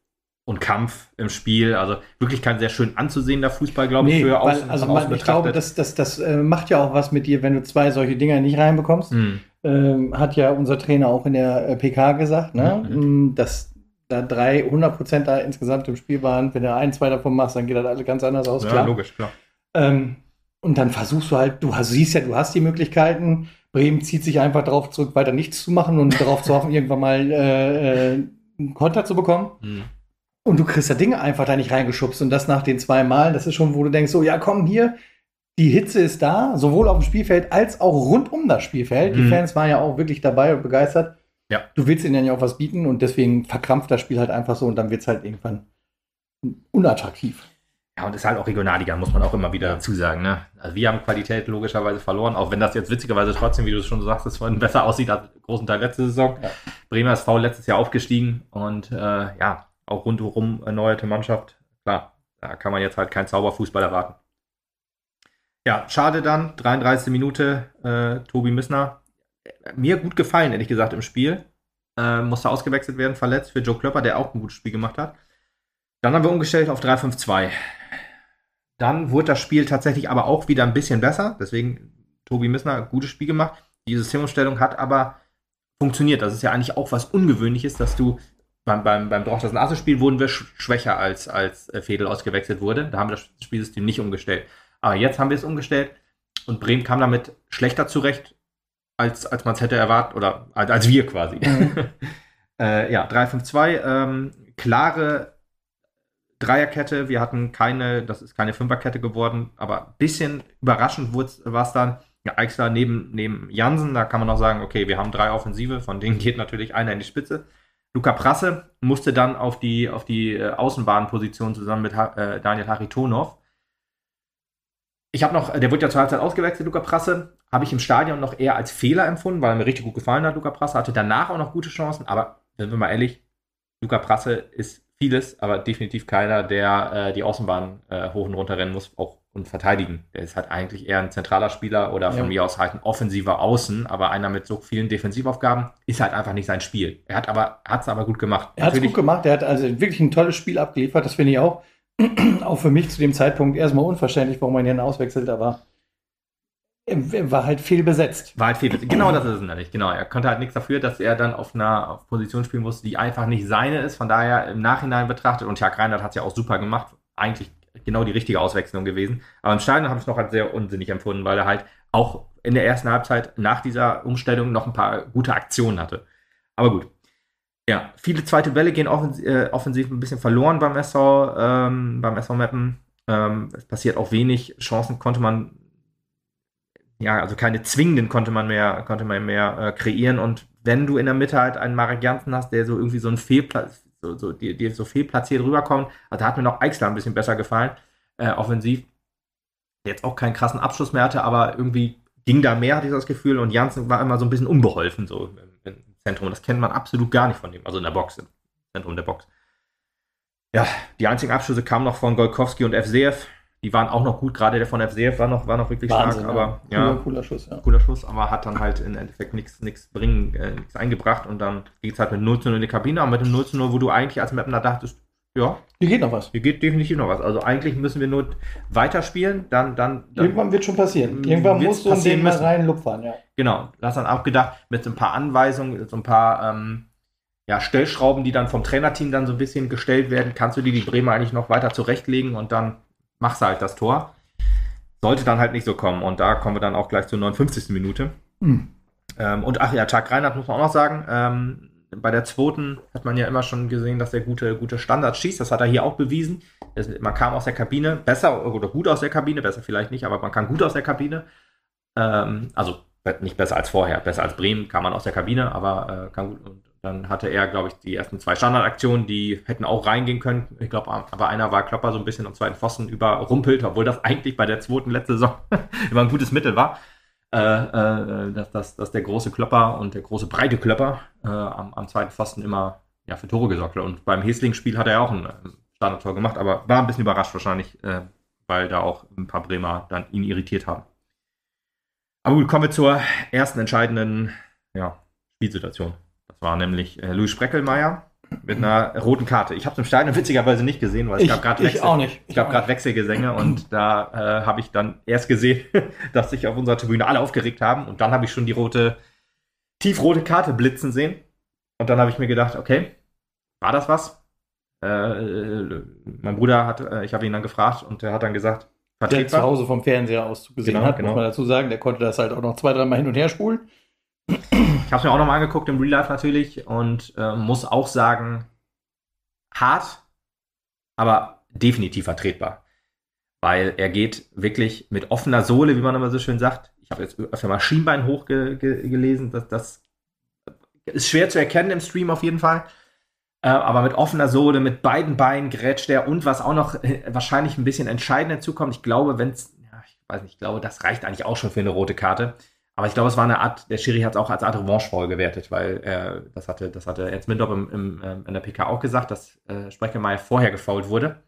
und Kampf im Spiel. Also wirklich kein sehr schön anzusehender Fußball, glaube ich, Nee, für weil, außen, also von man, außen ich glaube, das, das, das äh, macht ja auch was mit dir, wenn du zwei solche Dinger nicht reinbekommst. Hm. Ähm, hat ja unser Trainer auch in der äh, PK gesagt, ne? Mhm. dass da drei 100% da insgesamt im Spiel waren. Wenn du ein, zwei davon machst, dann geht das alles ganz anders aus. Ja, klar. logisch, klar. Ähm, und dann versuchst du halt, du hast, siehst ja, du hast die Möglichkeiten. Bremen zieht sich einfach darauf zurück, weiter nichts zu machen und darauf zu hoffen, irgendwann mal äh, äh, einen Konter zu bekommen. Hm. Und du kriegst da Dinge einfach da nicht reingeschubst. Und das nach den zwei Malen, das ist schon, wo du denkst, so, ja, komm hier, die Hitze ist da, sowohl auf dem Spielfeld als auch rund um das Spielfeld. Die Mhm. Fans waren ja auch wirklich dabei und begeistert. Ja. Du willst ihnen ja auch was bieten und deswegen verkrampft das Spiel halt einfach so und dann wird es halt irgendwann unattraktiv. Ja, und ist halt auch Regionalliga, muss man auch immer wieder dazu sagen. Ne? Also wir haben Qualität logischerweise verloren, auch wenn das jetzt witzigerweise trotzdem, wie du es schon so sagst, es vorhin besser aussieht als großen Teil letzte Saison. Ja. Bremer SV letztes Jahr aufgestiegen und äh, ja, auch rundherum erneuerte Mannschaft. Klar, da kann man jetzt halt keinen Zauberfußball erwarten. Ja, schade dann, 33. Minute, äh, Tobi Missner. Mir gut gefallen, ehrlich gesagt, im Spiel. Äh, musste ausgewechselt werden, verletzt für Joe Klöpper, der auch ein gutes Spiel gemacht hat. Dann haben wir umgestellt auf 3-5-2. dann wurde das Spiel tatsächlich aber auch wieder ein bisschen besser. Deswegen Tobi Missner, gutes Spiel gemacht. Die Systemumstellung hat aber funktioniert. Das ist ja eigentlich auch was Ungewöhnliches, dass du beim, beim, beim Drochters Asse Spiel wurden wir schwächer als, als äh, Fedel ausgewechselt wurde. Da haben wir das Spielsystem nicht umgestellt. Aber jetzt haben wir es umgestellt und Bremen kam damit schlechter zurecht, als, als man es hätte erwartet oder als, als wir quasi. Mhm. äh, ja, 3-5-2, ähm, klare Dreierkette. Wir hatten keine, das ist keine Fünferkette geworden, aber ein bisschen überraschend war es dann. Ja, Eichsler neben, neben Jansen, da kann man auch sagen, okay, wir haben drei Offensive, von denen geht natürlich einer in die Spitze. Luca Prasse musste dann auf die, auf die äh, Außenbahnposition zusammen mit ha äh, Daniel Haritonov. Ich habe noch, der wurde ja zur Halbzeit ausgewechselt, Luca Prasse. Habe ich im Stadion noch eher als Fehler empfunden, weil er mir richtig gut gefallen hat, Luca Prasse. Hatte danach auch noch gute Chancen, aber sind wir mal ehrlich, Luca Prasse ist vieles, aber definitiv keiner, der äh, die Außenbahn äh, hoch und runter rennen muss, auch und verteidigen. Der ist halt eigentlich eher ein zentraler Spieler oder von ja. mir aus halt ein offensiver Außen, aber einer mit so vielen Defensivaufgaben ist halt einfach nicht sein Spiel. Er hat aber hat es aber gut gemacht. Er hat es gut gemacht. Er hat also wirklich ein tolles Spiel abgeliefert. Das finde ich auch. auch für mich zu dem Zeitpunkt erstmal unverständlich, warum man ihn auswechselt, aber er war halt viel besetzt. War halt viel besetzt. Genau das ist es nämlich. Genau. Er konnte halt nichts dafür, dass er dann auf einer Position spielen musste, die einfach nicht seine ist. Von daher im Nachhinein betrachtet, und Jörg Reinhardt hat es ja auch super gemacht, eigentlich genau die richtige Auswechslung gewesen. Aber im Stadion habe ich es noch als sehr unsinnig empfunden, weil er halt auch in der ersten Halbzeit nach dieser Umstellung noch ein paar gute Aktionen hatte. Aber gut. Ja, viele zweite Bälle gehen offensiv, äh, offensiv ein bisschen verloren beim SV, ähm, beim SV Mappen. Ähm, es passiert auch wenig. Chancen konnte man, ja, also keine zwingenden konnte man mehr, konnte man mehr äh, kreieren. Und wenn du in der Mitte halt einen Marek Janssen hast, der so irgendwie so einen Fehlplatz, so, so, die, die so fehlplatziert rüberkommen. Also da hat mir noch Eichsler ein bisschen besser gefallen, äh, offensiv. Jetzt auch keinen krassen Abschluss mehr hatte, aber irgendwie ging da mehr, hatte ich das Gefühl. Und Janssen war immer so ein bisschen unbeholfen, so im, im Zentrum. Das kennt man absolut gar nicht von dem, also in der Box, im Zentrum der Box. Ja, die einzigen Abschlüsse kamen noch von Golkowski und FCF die waren auch noch gut, gerade der von FCF war noch, war noch wirklich Wahnsinn, stark, aber ja, cooler, cooler Schuss, ja. Cooler Schuss, aber hat dann halt im Endeffekt nichts bringen, äh, nichts eingebracht und dann geht es halt mit 0 zu 0 in die Kabine, aber mit dem 0 zu 0, wo du eigentlich als Mapner dachtest, ja. Hier geht noch was. Hier geht definitiv noch was. Also eigentlich müssen wir nur weiterspielen, dann, dann, dann Irgendwann wird schon passieren. Irgendwann muss so ein mal rein lupfern, ja. Genau. Du hast dann auch gedacht, mit so ein paar Anweisungen, so ein paar ähm, ja, Stellschrauben, die dann vom Trainerteam dann so ein bisschen gestellt werden, kannst du dir die Bremer eigentlich noch weiter zurechtlegen und dann machst du halt das Tor. Sollte dann halt nicht so kommen. Und da kommen wir dann auch gleich zur 59. Minute. Mhm. Ähm, und ach ja, Tag Reinhardt muss man auch noch sagen. Ähm, bei der zweiten hat man ja immer schon gesehen, dass er gute, gute Standards schießt. Das hat er hier auch bewiesen. Man kam aus der Kabine besser oder gut aus der Kabine, besser vielleicht nicht, aber man kann gut aus der Kabine. Ähm, also nicht besser als vorher, besser als Bremen kam man aus der Kabine, aber äh, kann gut. Und dann hatte er, glaube ich, die ersten zwei Standardaktionen, die hätten auch reingehen können. Ich glaube, aber einer war Klopper so ein bisschen am zweiten Pfosten überrumpelt, obwohl das eigentlich bei der zweiten letzte Saison immer ein gutes Mittel war. Äh, äh, dass, dass, dass der große Klopper und der große breite Klopper äh, am, am, zweiten Pfosten immer ja, für Tore gesorgt hat. Und beim Hesling-Spiel hat er auch ein Standardtor gemacht, aber war ein bisschen überrascht wahrscheinlich, äh, weil da auch ein paar Bremer dann ihn irritiert haben. Aber gut, kommen wir zur ersten entscheidenden ja, Spielsituation war nämlich äh, Louis Spreckelmeier mit einer roten Karte. Ich habe es im Stadion witzigerweise nicht gesehen, weil es ich, gab gerade Wechsel, auch nicht. Ich gab gerade Wechselgesänge und da äh, habe ich dann erst gesehen, dass sich auf unserer Tribüne alle aufgeregt haben und dann habe ich schon die rote, tiefrote Karte blitzen sehen und dann habe ich mir gedacht, okay, war das was? Äh, mein Bruder hat, äh, ich habe ihn dann gefragt und er hat dann gesagt, der zu Hause vom Fernseher aus gesehen genau, hat, genau. muss man dazu sagen. Der konnte das halt auch noch zwei, dreimal hin und her spulen. Ich habe es mir auch nochmal angeguckt im Real Life natürlich und äh, muss auch sagen, hart, aber definitiv vertretbar. Weil er geht wirklich mit offener Sohle, wie man immer so schön sagt. Ich habe jetzt öfter mal Schienbein hochgelesen. Das, das ist schwer zu erkennen im Stream auf jeden Fall. Äh, aber mit offener Sohle, mit beiden Beinen grätscht er und was auch noch äh, wahrscheinlich ein bisschen entscheidend hinzukommt, ich glaube, wenn es, ja, ich weiß nicht, ich glaube, das reicht eigentlich auch schon für eine rote Karte. Aber ich glaube, es war eine Art, der Schiri hat es auch als Art Revanche gewertet, weil äh, das hatte, das hatte Ernst Mindorf im, im, äh, in der PK auch gesagt, dass äh, Spreckelmeier vorher gefault wurde.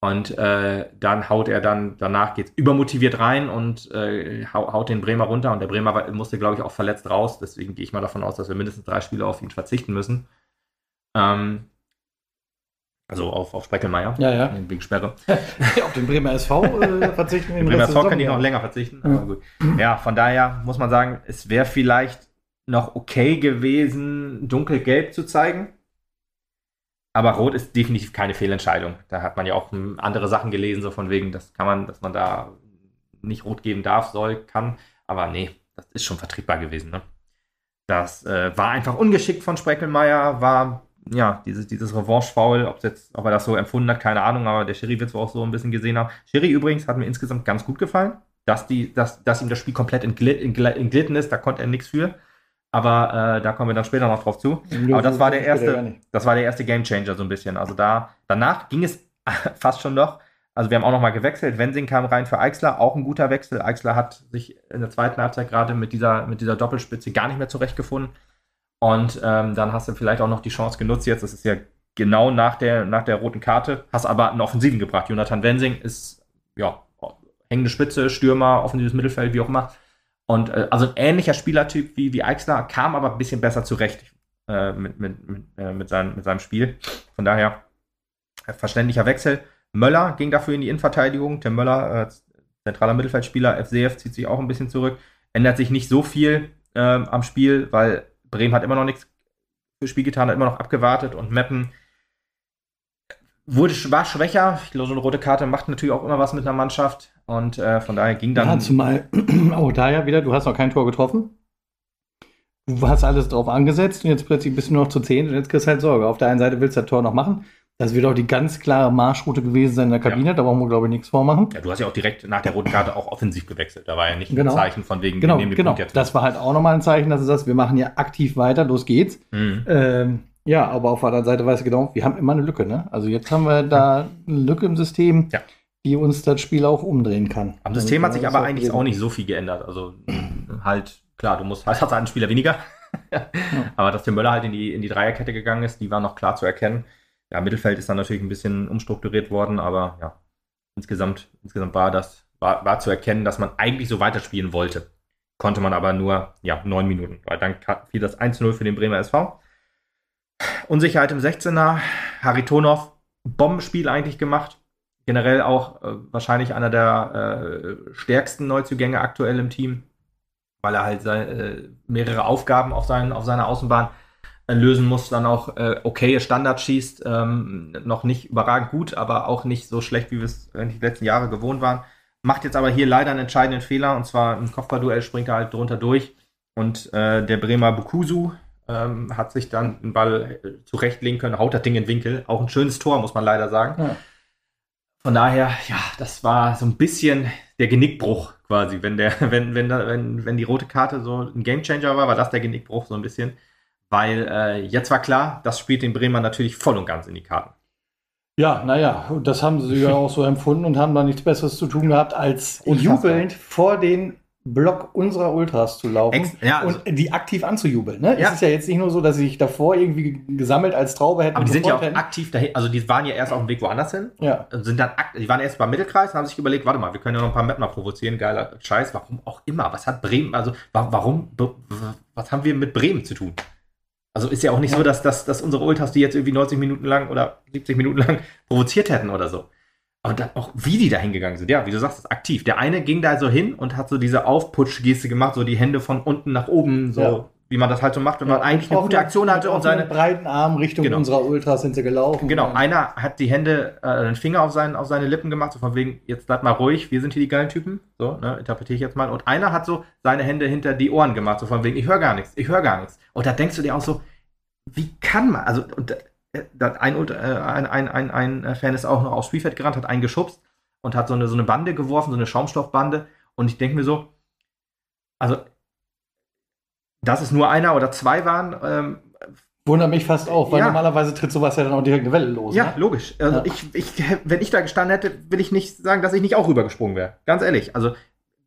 Und äh, dann haut er dann, danach geht's übermotiviert rein und äh, haut den Bremer runter. Und der Bremer musste, glaube ich, auch verletzt raus. Deswegen gehe ich mal davon aus, dass wir mindestens drei Spiele auf ihn verzichten müssen. Ähm, Also auf, auf Spreckelmeier. Ja, ja. Wegen Sperre. auf den Bremer SV äh, verzichten. Den Bremer SV kann ich noch länger verzichten. Ja. gut. ja, von daher muss man sagen, es wäre vielleicht noch okay gewesen, dunkelgelb zu zeigen. Aber Rot ist definitiv keine Fehlentscheidung. Da hat man ja auch andere Sachen gelesen, so von wegen, das kann man, dass man da nicht rot geben darf, soll, kann. Aber nee, das ist schon vertretbar gewesen. Ne? Das äh, war einfach ungeschickt von Spreckelmeier, war ja dieses, dieses Revanche-Foul, ob, ob er das so empfunden hat, keine Ahnung, aber der Schiri wird es auch so ein bisschen gesehen haben. Schiri übrigens hat mir insgesamt ganz gut gefallen, dass, die, dass, dass ihm das Spiel komplett entglitten ist, da konnte er nichts für. Aber äh, da kommen wir dann später noch drauf zu. Aber das war der erste, das war der erste Game Changer so ein bisschen. Also da, danach ging es fast schon noch. Also wir haben auch noch mal gewechselt. Wensing kam rein für Eichsler, auch ein guter Wechsel. Eichsler hat sich in der zweiten Halbzeit gerade mit dieser, mit dieser Doppelspitze gar nicht mehr zurechtgefunden. Und ähm, dann hast du vielleicht auch noch die Chance genutzt jetzt. Das ist ja genau nach der, nach der roten Karte. Hast aber einen Offensiven gebracht. Jonathan Wensing ist, ja, hängende Spitze, Stürmer, offensives Mittelfeld, wie auch immer. Und äh, also ein ähnlicher Spielertyp wie, wie Eichsler, kam aber ein bisschen besser zurecht äh, mit, mit, mit, äh, mit, seinem, mit seinem Spiel. Von daher äh, verständlicher Wechsel. Möller ging dafür in die Innenverteidigung. Der Möller, äh, zentraler Mittelfeldspieler, FCF zieht sich auch ein bisschen zurück. Ändert sich nicht so viel ähm, am Spiel, weil Bremen hat immer noch nichts fürs Spiel getan, hat immer noch abgewartet und Meppen wurde, war schwächer. Ich glaube, so eine rote Karte macht natürlich auch immer was mit einer Mannschaft und äh, von daher ging dann. Ja, zumal auch da ja wieder, du hast noch kein Tor getroffen. Du hast alles drauf angesetzt und jetzt plötzlich bist du noch zu 10 und jetzt kriegst du halt Sorge. Auf der einen Seite willst du das Tor noch machen, das wird auch die ganz klare Marschroute gewesen sein in der Kabine, ja. da brauchen wir, glaube ich, nichts vormachen. Ja, du hast ja auch direkt nach der roten Karte auch offensiv gewechselt. Da war ja nicht genau. ein Zeichen von wegen, genau, genau. Das war halt auch nochmal ein Zeichen, dass du sagst, wir machen ja aktiv weiter, los geht's. Mhm. Ähm, ja, aber auf der anderen Seite weißt du genau, wir haben immer eine Lücke, ne? Also jetzt haben wir da eine Lücke im System, ja. die uns das Spiel auch umdrehen kann. Am System hat sich aber eigentlich auch nicht so viel geändert. Also halt, klar, du musst, halt hast einen Spieler weniger. ja. Aber dass der Möller halt in die, in die Dreierkette gegangen ist, die war noch klar zu erkennen ja, Mittelfeld ist dann natürlich ein bisschen umstrukturiert worden, aber ja, insgesamt, insgesamt war das, war, war zu erkennen, dass man eigentlich so weiterspielen wollte. Konnte man aber nur, ja, neun Minuten, weil dann fiel das 1-0 für den Bremer SV. Unsicherheit im 16er, Haritonov, Bombenspiel eigentlich gemacht. Generell auch äh, wahrscheinlich einer der äh, stärksten Neuzugänge aktuell im Team, weil er halt äh, mehrere Aufgaben auf, seinen, auf seiner Außenbahn lösen muss, dann auch äh, okay Standard schießt. Ähm, noch nicht überragend gut, aber auch nicht so schlecht, wie wir es die letzten Jahre gewohnt waren. Macht jetzt aber hier leider einen entscheidenden Fehler und zwar im Kopfballduell springt er halt drunter durch und äh, der Bremer Bukusu ähm, hat sich dann den Ball äh, zurechtlegen können, haut das Ding in den Winkel. Auch ein schönes Tor, muss man leider sagen. Ja. Von daher, ja, das war so ein bisschen der Genickbruch quasi. Wenn, der, wenn, wenn, wenn, wenn die rote Karte so ein Gamechanger war, war das der Genickbruch so ein bisschen weil äh, jetzt war klar, das spielt den Bremer natürlich voll und ganz in die Karten. Ja, naja, das haben sie ja auch so empfunden und haben da nichts Besseres zu tun gehabt, als Unfassbar. jubelnd vor den Block unserer Ultras zu laufen Ex ja, also und die aktiv anzujubeln. Ne? Ja. Es ist ja jetzt nicht nur so, dass sie sich davor irgendwie gesammelt als Traube hätten. Aber die sind ja auch hätten. aktiv dahin, also die waren ja erst auf dem Weg woanders hin. Ja. Sind dann die waren erst beim Mittelkreis und haben sich überlegt, warte mal, wir können ja noch ein paar Mapner provozieren, geiler Scheiß, warum auch immer. Was hat Bremen, also warum, was haben wir mit Bremen zu tun? Also ist ja auch nicht ja. so, dass, dass, dass unsere Ultras die jetzt irgendwie 90 Minuten lang oder 70 Minuten lang provoziert hätten oder so. Aber dann auch, wie die da hingegangen sind. Ja, wie du sagst, ist aktiv. Der eine ging da so hin und hat so diese Aufputsch-Geste gemacht, so die Hände von unten nach oben, so ja. Wie man das halt so macht, wenn ja, man eigentlich eine gute Aktion hatte und seine breiten Arm Richtung genau. unserer Ultras sind sie gelaufen. Genau, einer hat die Hände, äh, den Finger auf, seinen, auf seine Lippen gemacht, so von wegen, jetzt bleib mal ruhig, wir sind hier die geilen Typen. So, ne, interpretiere ich jetzt mal. Und einer hat so seine Hände hinter die Ohren gemacht, so von wegen, ich höre gar nichts, ich höre gar nichts. Und da denkst du dir auch so, wie kann man, also und, äh, ein, äh, ein, ein, ein, ein Fan ist auch noch aufs Spielfeld gerannt, hat einen geschubst und hat so eine, so eine Bande geworfen, so eine Schaumstoffbande. Und ich denke mir so, also, dass es nur einer oder zwei waren, ähm, Wundert mich fast auch, weil ja. normalerweise tritt sowas ja dann auch direkt eine Welle los. Ja, ne? logisch. Also ja. Ich, ich, wenn ich da gestanden hätte, will ich nicht sagen, dass ich nicht auch rübergesprungen wäre. Ganz ehrlich. Also,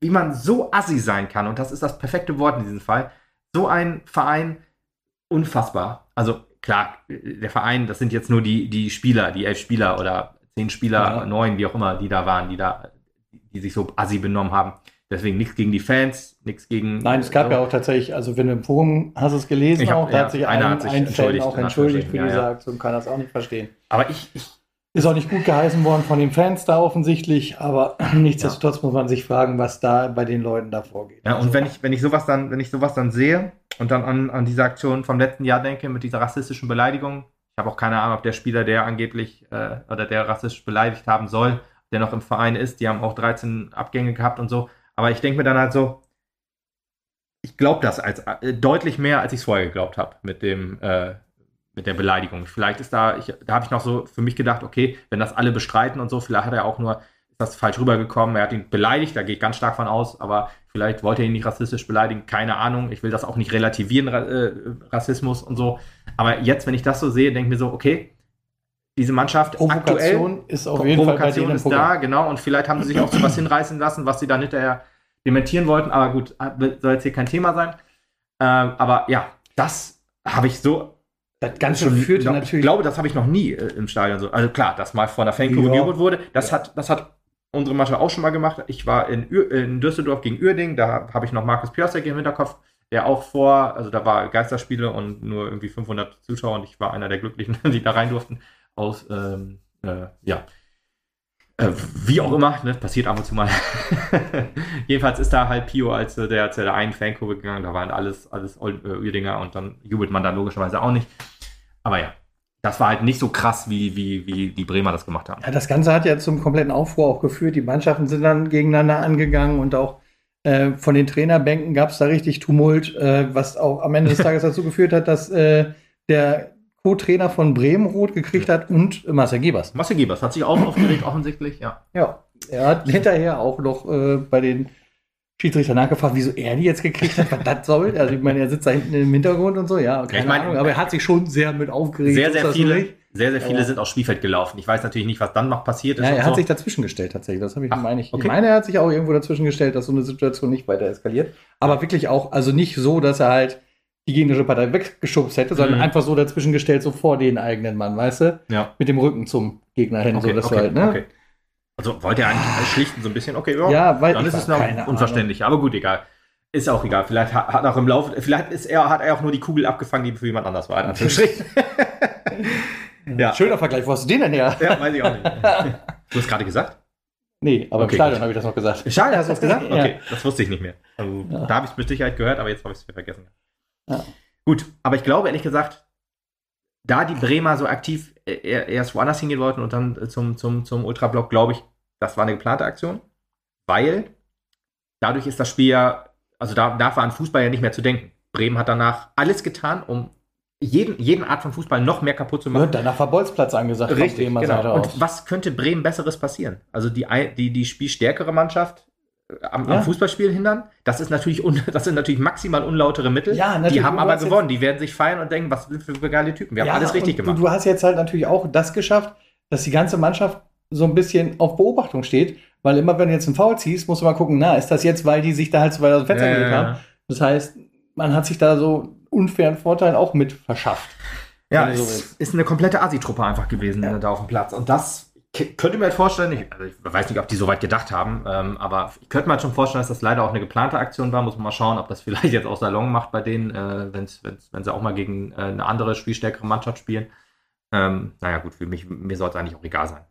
wie man so assi sein kann, und das ist das perfekte Wort in diesem Fall, so ein Verein unfassbar. Also klar, der Verein, das sind jetzt nur die, die Spieler, die elf Spieler oder zehn Spieler, ja. neun, wie auch immer, die da waren, die da, die sich so assi benommen haben. Deswegen nichts gegen die Fans, nichts gegen. Nein, es gab so. ja auch tatsächlich, also wenn du im Forum hast es gelesen hab- auch, da ja, hat sich einer ein, hat sich ein entschuldigt, auch entschuldigt für Anführungsstrichen, diese ja, ja. Aktion, kann das auch nicht verstehen. Aber ich, ich Ist auch nicht gut geheißen worden von den Fans da offensichtlich, aber nichtsdestotrotz muss man sich fragen, was da bei den Leuten da vorgeht. Ja, Also, und wenn ich, wenn ich sowas dann, wenn ich sowas dann sehe und dann an, an diese Aktion vom letzten Jahr denke mit dieser rassistischen Beleidigung, ich habe auch keine Ahnung, ob der Spieler, der angeblich äh, oder der rassistisch beleidigt haben soll, der noch im Verein ist, die haben auch 13 Abgänge gehabt und so. Aber ich denke mir dann halt so, ich glaube das als äh, deutlich mehr, als ich es vorher geglaubt habe mit dem äh, mit der Beleidigung. Vielleicht ist da, ich, da habe ich noch so für mich gedacht, okay, wenn das alle bestreiten und so, vielleicht hat er auch nur, ist das falsch rübergekommen, er hat ihn beleidigt, da gehe ich ganz stark von aus, aber vielleicht wollte er ihn nicht rassistisch beleidigen, keine Ahnung, ich will das auch nicht relativieren, äh, Rassismus und so, aber jetzt, wenn ich das so sehe, denke ich mir so, okay, diese Mannschaft aktuell, Provokation ist auf jeden Fall Provokation im ist da, genau, und vielleicht haben sie sich auch zu was hinreißen lassen, was sie dann hinterher dementieren wollten, aber gut, soll jetzt hier kein Thema sein, ähm, aber ja, das habe ich so Das Ganze schon führte noch- natürlich. Ich glaube, das habe ich noch nie äh, im Stadion so. Also klar, dass mal von der Fankurve Ja. wurde, das, Ja. hat, das hat unsere Mannschaft auch schon mal gemacht. Ich war in, Ür, in Düsseldorf gegen Uerding, da habe ich noch Markus Piasek im Hinterkopf, der auch vor, also da war Geisterspiele und nur irgendwie 500 Zuschauer und ich war einer der Glücklichen, die da rein durften. Aus, ähm, äh, ja. Äh, wie auch immer, ne, passiert ab und zu mal. Jedenfalls ist da halt Pio als äh, der zu der einen Fankurve gegangen, da waren alles, alles äh, Uerdinger und dann jubelt man da logischerweise auch nicht. Aber ja, das war halt nicht so krass, wie, wie, wie die Bremer das gemacht haben. Ja, das Ganze hat ja zum kompletten Aufruhr auch geführt. Die Mannschaften sind dann gegeneinander angegangen und auch äh, von den Trainerbänken gab es da richtig Tumult, äh, was auch am Ende des Tages dazu geführt hat, dass äh, der Co-Trainer von Bremen rot gekriegt hat und Marcel Gebers. Marcel Gebers hat sich auch aufgeregt, offensichtlich, ja. Ja, er hat hinterher auch noch äh, bei den Schiedsrichtern nachgefragt, wieso er die jetzt gekriegt hat, was das soll. Also ich meine, er sitzt da hinten im Hintergrund und so, ja, keine ich meine, Ahnung, aber er hat sich schon sehr mit aufgeregt. Sehr, sehr viele, nicht? sehr, sehr viele Ja. sind aufs Spielfeld gelaufen. Ich weiß natürlich nicht, was dann noch passiert ist. Ja, er so. hat sich dazwischen gestellt tatsächlich. Das habe ich Ach, meine ich. okay. Ich meine, er hat sich auch irgendwo dazwischen gestellt, dass so eine Situation nicht weiter eskaliert. Aber wirklich auch, also nicht so, dass er halt die gegnerische Partei weggeschubst hätte, sondern Mhm. einfach so dazwischen gestellt, so vor den eigenen Mann, weißt du? ja. Mit dem Rücken zum Gegner hin, so Okay, dass okay, halt, ne? okay. Also wollte er eigentlich schlichten so ein bisschen, okay, ja, Ja, weil dann ist es noch unverständlich. Aber gut, egal. Ist auch egal. Vielleicht hat, hat auch im Laufe, vielleicht ist er, hat er auch nur die Kugel abgefangen, die für jemand anders war. Ahnung. Ja. Schöner Vergleich, wo hast du den denn her? ja, weiß ich auch nicht. Du hast gerade gesagt? Nee, aber Okay, im Stadion habe ich das noch gesagt. Schade, hast du was gesagt? Ja. Okay, das wusste ich nicht mehr. Also, Ja. Da habe ich es mit Sicherheit gehört, aber jetzt habe ich es vergessen. Ja. Gut, aber ich glaube ehrlich gesagt, da die Bremer so aktiv äh, erst woanders hingehen wollten und dann äh, zum, zum, zum Ultrablock, glaube ich, das war eine geplante Aktion, weil dadurch ist das Spiel ja, also da, da war an Fußball ja nicht mehr zu denken. Bremen hat danach alles getan, um jeden, jeden Art von Fußball noch mehr kaputt zu machen. Und danach war Bolzplatz angesagt. Richtig, genau. Und was könnte Bremen Besseres passieren? Also die, die, die spielstärkere Mannschaft am, Ja. am Fußballspiel hindern? Das ist natürlich un, das sind natürlich maximal unlautere Mittel. Ja, natürlich. Die haben aber gewonnen. Die werden sich feiern und denken, was sind für geile Typen. Wir haben Ja, alles richtig gemacht. Du, du hast jetzt halt natürlich auch das geschafft, dass die ganze Mannschaft so ein bisschen auf Beobachtung steht, weil immer wenn du jetzt einen Foul ziehst, musst du mal gucken, na, ist das jetzt, weil die sich da halt so weit aus dem Fenster gelegt haben? Das heißt, man hat sich da so unfairen Vorteil auch mit verschafft. Ja, so es willst. ist eine komplette Asi-Truppe einfach gewesen Ja. da auf dem Platz. Und das könnte mir halt vorstellen, ich, also ich weiß nicht, ob die so weit gedacht haben, ähm, aber ich könnte mir halt schon vorstellen, dass das leider auch eine geplante Aktion war. Muss man mal schauen, ob das vielleicht jetzt auch Salon macht bei denen, äh, wenn's, wenn's, wenn sie auch mal gegen äh, eine andere, spielstärkere Mannschaft spielen. Ähm, naja, gut, für mich, mir soll es eigentlich auch egal sein.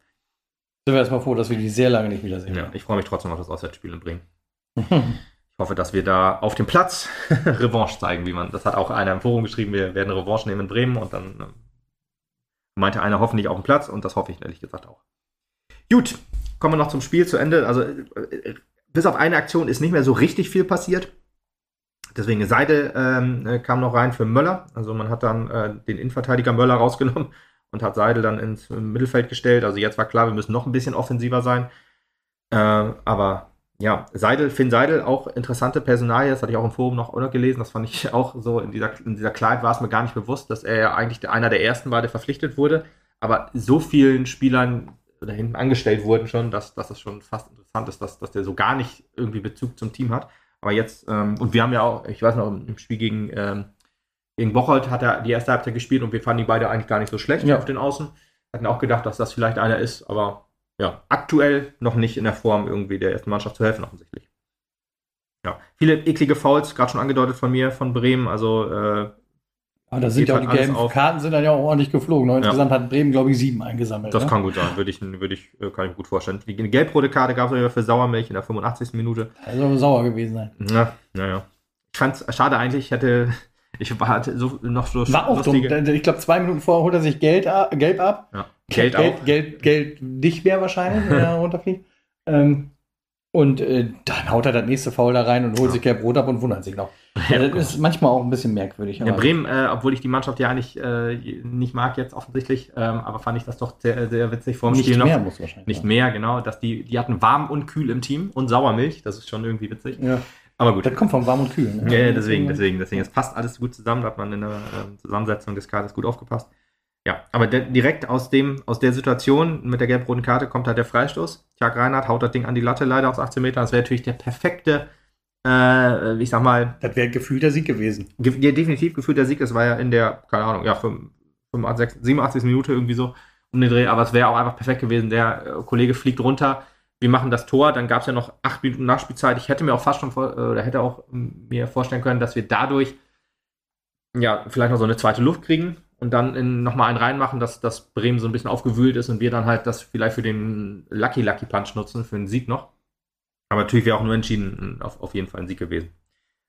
Sind wir erstmal froh, dass wir die sehr lange nicht wiedersehen. Ja, ich freue mich trotzdem auf das Auswärtsspiel in Bremen. Ich hoffe, dass wir da auf dem Platz Revanche zeigen, wie man. Das hat auch einer im Forum geschrieben, wir werden Revanche nehmen in Bremen und dann ähm, meinte einer hoffentlich auf dem Platz und das hoffe ich ehrlich gesagt auch. Gut, kommen wir noch zum Spiel zu Ende. Also äh, bis auf eine Aktion ist nicht mehr so richtig viel passiert. Deswegen Seidel ähm, äh, kam noch rein für Möller. Also man hat dann äh, den Innenverteidiger Möller rausgenommen und hat Seidel dann ins äh, Mittelfeld gestellt. Also jetzt war klar, wir müssen noch ein bisschen offensiver sein. Äh, aber ja, Seidel, Finn Seidel, auch interessante Personalie, das hatte ich auch im Forum noch, gelesen, das fand ich auch so, in dieser, in dieser Klarheit war es mir gar nicht bewusst, dass er ja eigentlich einer der ersten war, der verpflichtet wurde, aber so vielen Spielern da hinten angestellt wurden schon, dass, dass es schon fast interessant ist, dass, dass der so gar nicht irgendwie Bezug zum Team hat. Aber jetzt, ähm, und wir haben ja auch, ich weiß noch, im Spiel gegen, ähm, gegen Bocholt hat er die erste Halbzeit gespielt und wir fanden die beide eigentlich gar nicht so schlecht Ja. auf den Außen. Hatten auch gedacht, dass das vielleicht einer ist, aber ja, aktuell noch nicht in der Form, irgendwie der ersten Mannschaft zu helfen, offensichtlich. ja, viele eklige Fouls, gerade schon angedeutet von mir, von Bremen. Also äh, Aber da sind ja halt die gelben. Karten sind dann ja auch ordentlich geflogen. ne? Ja. Insgesamt hat Bremen, glaube ich, sieben eingesammelt. das ne? kann gut sein, würde ich, würde ich, äh, kann ich mir gut vorstellen. Die gelb-rote Karte gab es für Sauermilch in der 85. Minute. Das soll sauer gewesen sein. Ja, naja. Ich fand's schade eigentlich, ich hätte, ich hatte so noch so War auch dumm. Ich glaube, zwei Minuten vorher holt er sich Geld, gelb ab. Ja. Geld Geld, auch. Geld, Geld nicht mehr wahrscheinlich, wenn er runterfliegt. Ähm, und äh, dann haut er das nächste Foul da rein und holt Ja. sich gelb-rot ab und wundert sich noch. Ja, Also das ist manchmal auch ein bisschen merkwürdig. Ja, Bremen, äh, obwohl ich die Mannschaft ja eigentlich äh, nicht mag jetzt offensichtlich, ähm, aber fand ich das doch sehr, sehr witzig vor dem nicht Spiel noch. mehr muss wahrscheinlich. Nicht sein. mehr, genau, dass die, die hatten warm und kühl im Team und Sauermilch, das ist schon irgendwie witzig. Ja. Aber gut. Das kommt vom Warm und Kühl. Ne? Ja, deswegen, deswegen, deswegen. Es passt alles gut zusammen, da hat man in der ähm, Zusammensetzung des Kaders gut aufgepasst. Ja, aber de- direkt aus dem, aus der Situation mit der gelb-roten Karte kommt halt der Freistoß. Tjag Reinhardt haut das Ding an die Latte leider aus 18 Metern. Das wäre natürlich der perfekte, äh, ich sag mal, Das wäre gefühlt der Sieg gewesen. ge ja, definitiv gefühlt der Sieg. Das war ja in der, keine Ahnung, ja, 85, 87. Minute irgendwie so um den Dreh, aber es wäre auch einfach perfekt gewesen. Der äh, Kollege fliegt runter, wir machen das Tor, dann gab es ja noch acht Minuten Nachspielzeit. Ich hätte mir auch fast schon vor, äh, oder hätte auch mir vorstellen können, dass wir dadurch ja vielleicht noch so eine zweite Luft kriegen und dann nochmal einen reinmachen, dass, dass Bremen so ein bisschen aufgewühlt ist und wir dann halt das vielleicht für den Lucky Lucky Punch nutzen, für einen Sieg noch. Aber natürlich wäre auch nur entschieden auf, auf jeden Fall ein Sieg gewesen.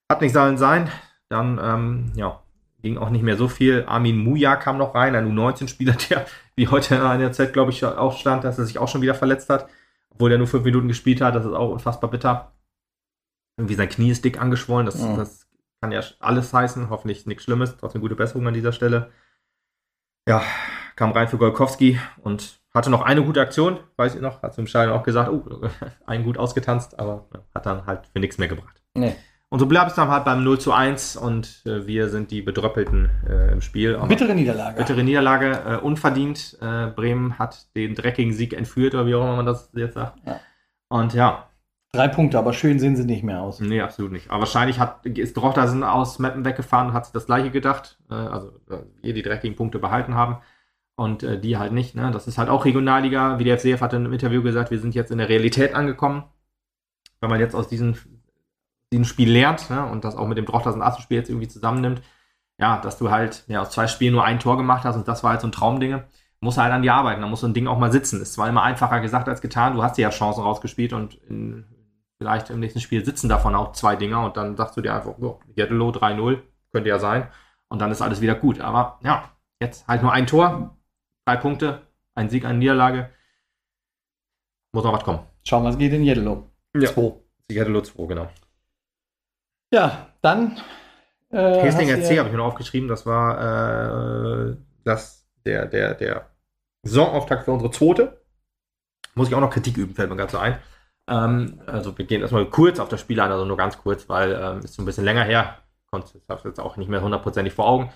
Hat nicht sollen sein. Dann, ähm, ja, ging auch nicht mehr so viel. Armin Muja kam noch rein, ein U19-Spieler, der wie heute in der Zeit, glaube ich, auch stand, dass er sich auch schon wieder verletzt hat. Obwohl er nur fünf Minuten gespielt hat, das ist auch unfassbar bitter. Irgendwie sein Knie ist dick angeschwollen, das, Ja. das kann ja alles heißen. Hoffentlich nichts Schlimmes, trotzdem gute Besserung an dieser Stelle. Ja, kam rein für Golkowski und hatte noch eine gute Aktion, weiß ich noch, hat zum Stadion auch gesagt, oh, einen gut ausgetanzt, aber hat dann halt für nichts mehr gebracht. Nee. Und so bleibt es dann halt beim 0 zu 1 und äh, wir sind die Bedröppelten äh, im Spiel. Aber Bittere Niederlage. bittere Niederlage, äh, unverdient. Äh, Bremen hat den dreckigen Sieg entführt, oder wie auch immer man das jetzt sagt. Ja. Und ja, Drei Punkte, aber schön sehen sie nicht mehr aus. nee, absolut nicht. Aber wahrscheinlich hat, ist Drochtersen aus Meppen weggefahren und hat sich das gleiche gedacht. Äh, also äh, wir die dreckigen Punkte behalten haben. Und äh, die halt nicht. Ne? Das ist halt auch Regionalliga. Wie der FCF hat in einem Interview gesagt, wir sind jetzt in der Realität angekommen. Wenn man jetzt aus diesem, diesem Spiel lernt ne? und das auch mit dem Drochtersen Assen-Spiel jetzt irgendwie zusammennimmt, ja, dass du halt ja, aus zwei Spielen nur ein Tor gemacht hast und das war halt so ein Traumding, muss halt an dir arbeiten. Da muss so ein Ding auch mal sitzen. Ist zwar immer einfacher gesagt als getan. Du hast dir ja Chancen rausgespielt und in, vielleicht im nächsten Spiel sitzen davon auch zwei Dinger und dann sagst du dir einfach, oh, Jettelo 3-0, könnte ja sein. Und dann ist alles wieder gut. Aber ja, jetzt halt nur ein Tor, drei Punkte, ein Sieg, eine Niederlage. Muss noch was kommen. Schauen wir, was geht in Yellow. Ja. Zwei. Jettelo 2, genau. Ja, dann. Äh, ja- habe ich mir noch aufgeschrieben. Das war äh, das, der, der, der Saisonauftakt für unsere zweite. Muss ich auch noch Kritik üben, fällt mir gerade so ein. Ähm, also wir gehen erstmal kurz auf das Spiel ein, also nur ganz kurz, weil ähm, ist so ein bisschen länger her. Konnte es jetzt auch nicht mehr hundertprozentig vor Augen.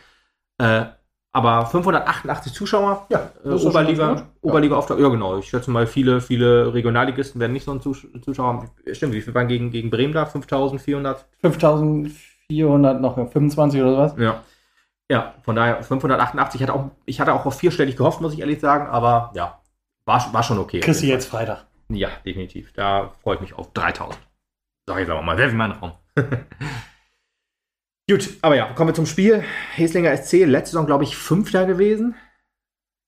Äh, aber 588 Zuschauer, Ja, äh, Oberliga, ganz gut. Oberliga Auftakt, ja genau. Ich schätze mal, viele, viele Regionalligisten werden nicht so einen Zus Zuschauer haben. Stimmt, wie viel waren gegen, gegen Bremen da? 5400? 5400 noch 25 oder was? Ja. Ja, von daher 588. Ich hatte auch, ich hatte auch auf vierstellig gehofft, muss ich ehrlich sagen, aber ja, war, war schon okay. Kriegst du jetzt Freitag. Ja, definitiv. Da freue ich mich auf 3000. Sag ich aber mal, werf in meinen Raum. Gut, aber ja, kommen wir zum Spiel. Heslinger SC, letzte Saison, glaube ich, Fünfter gewesen.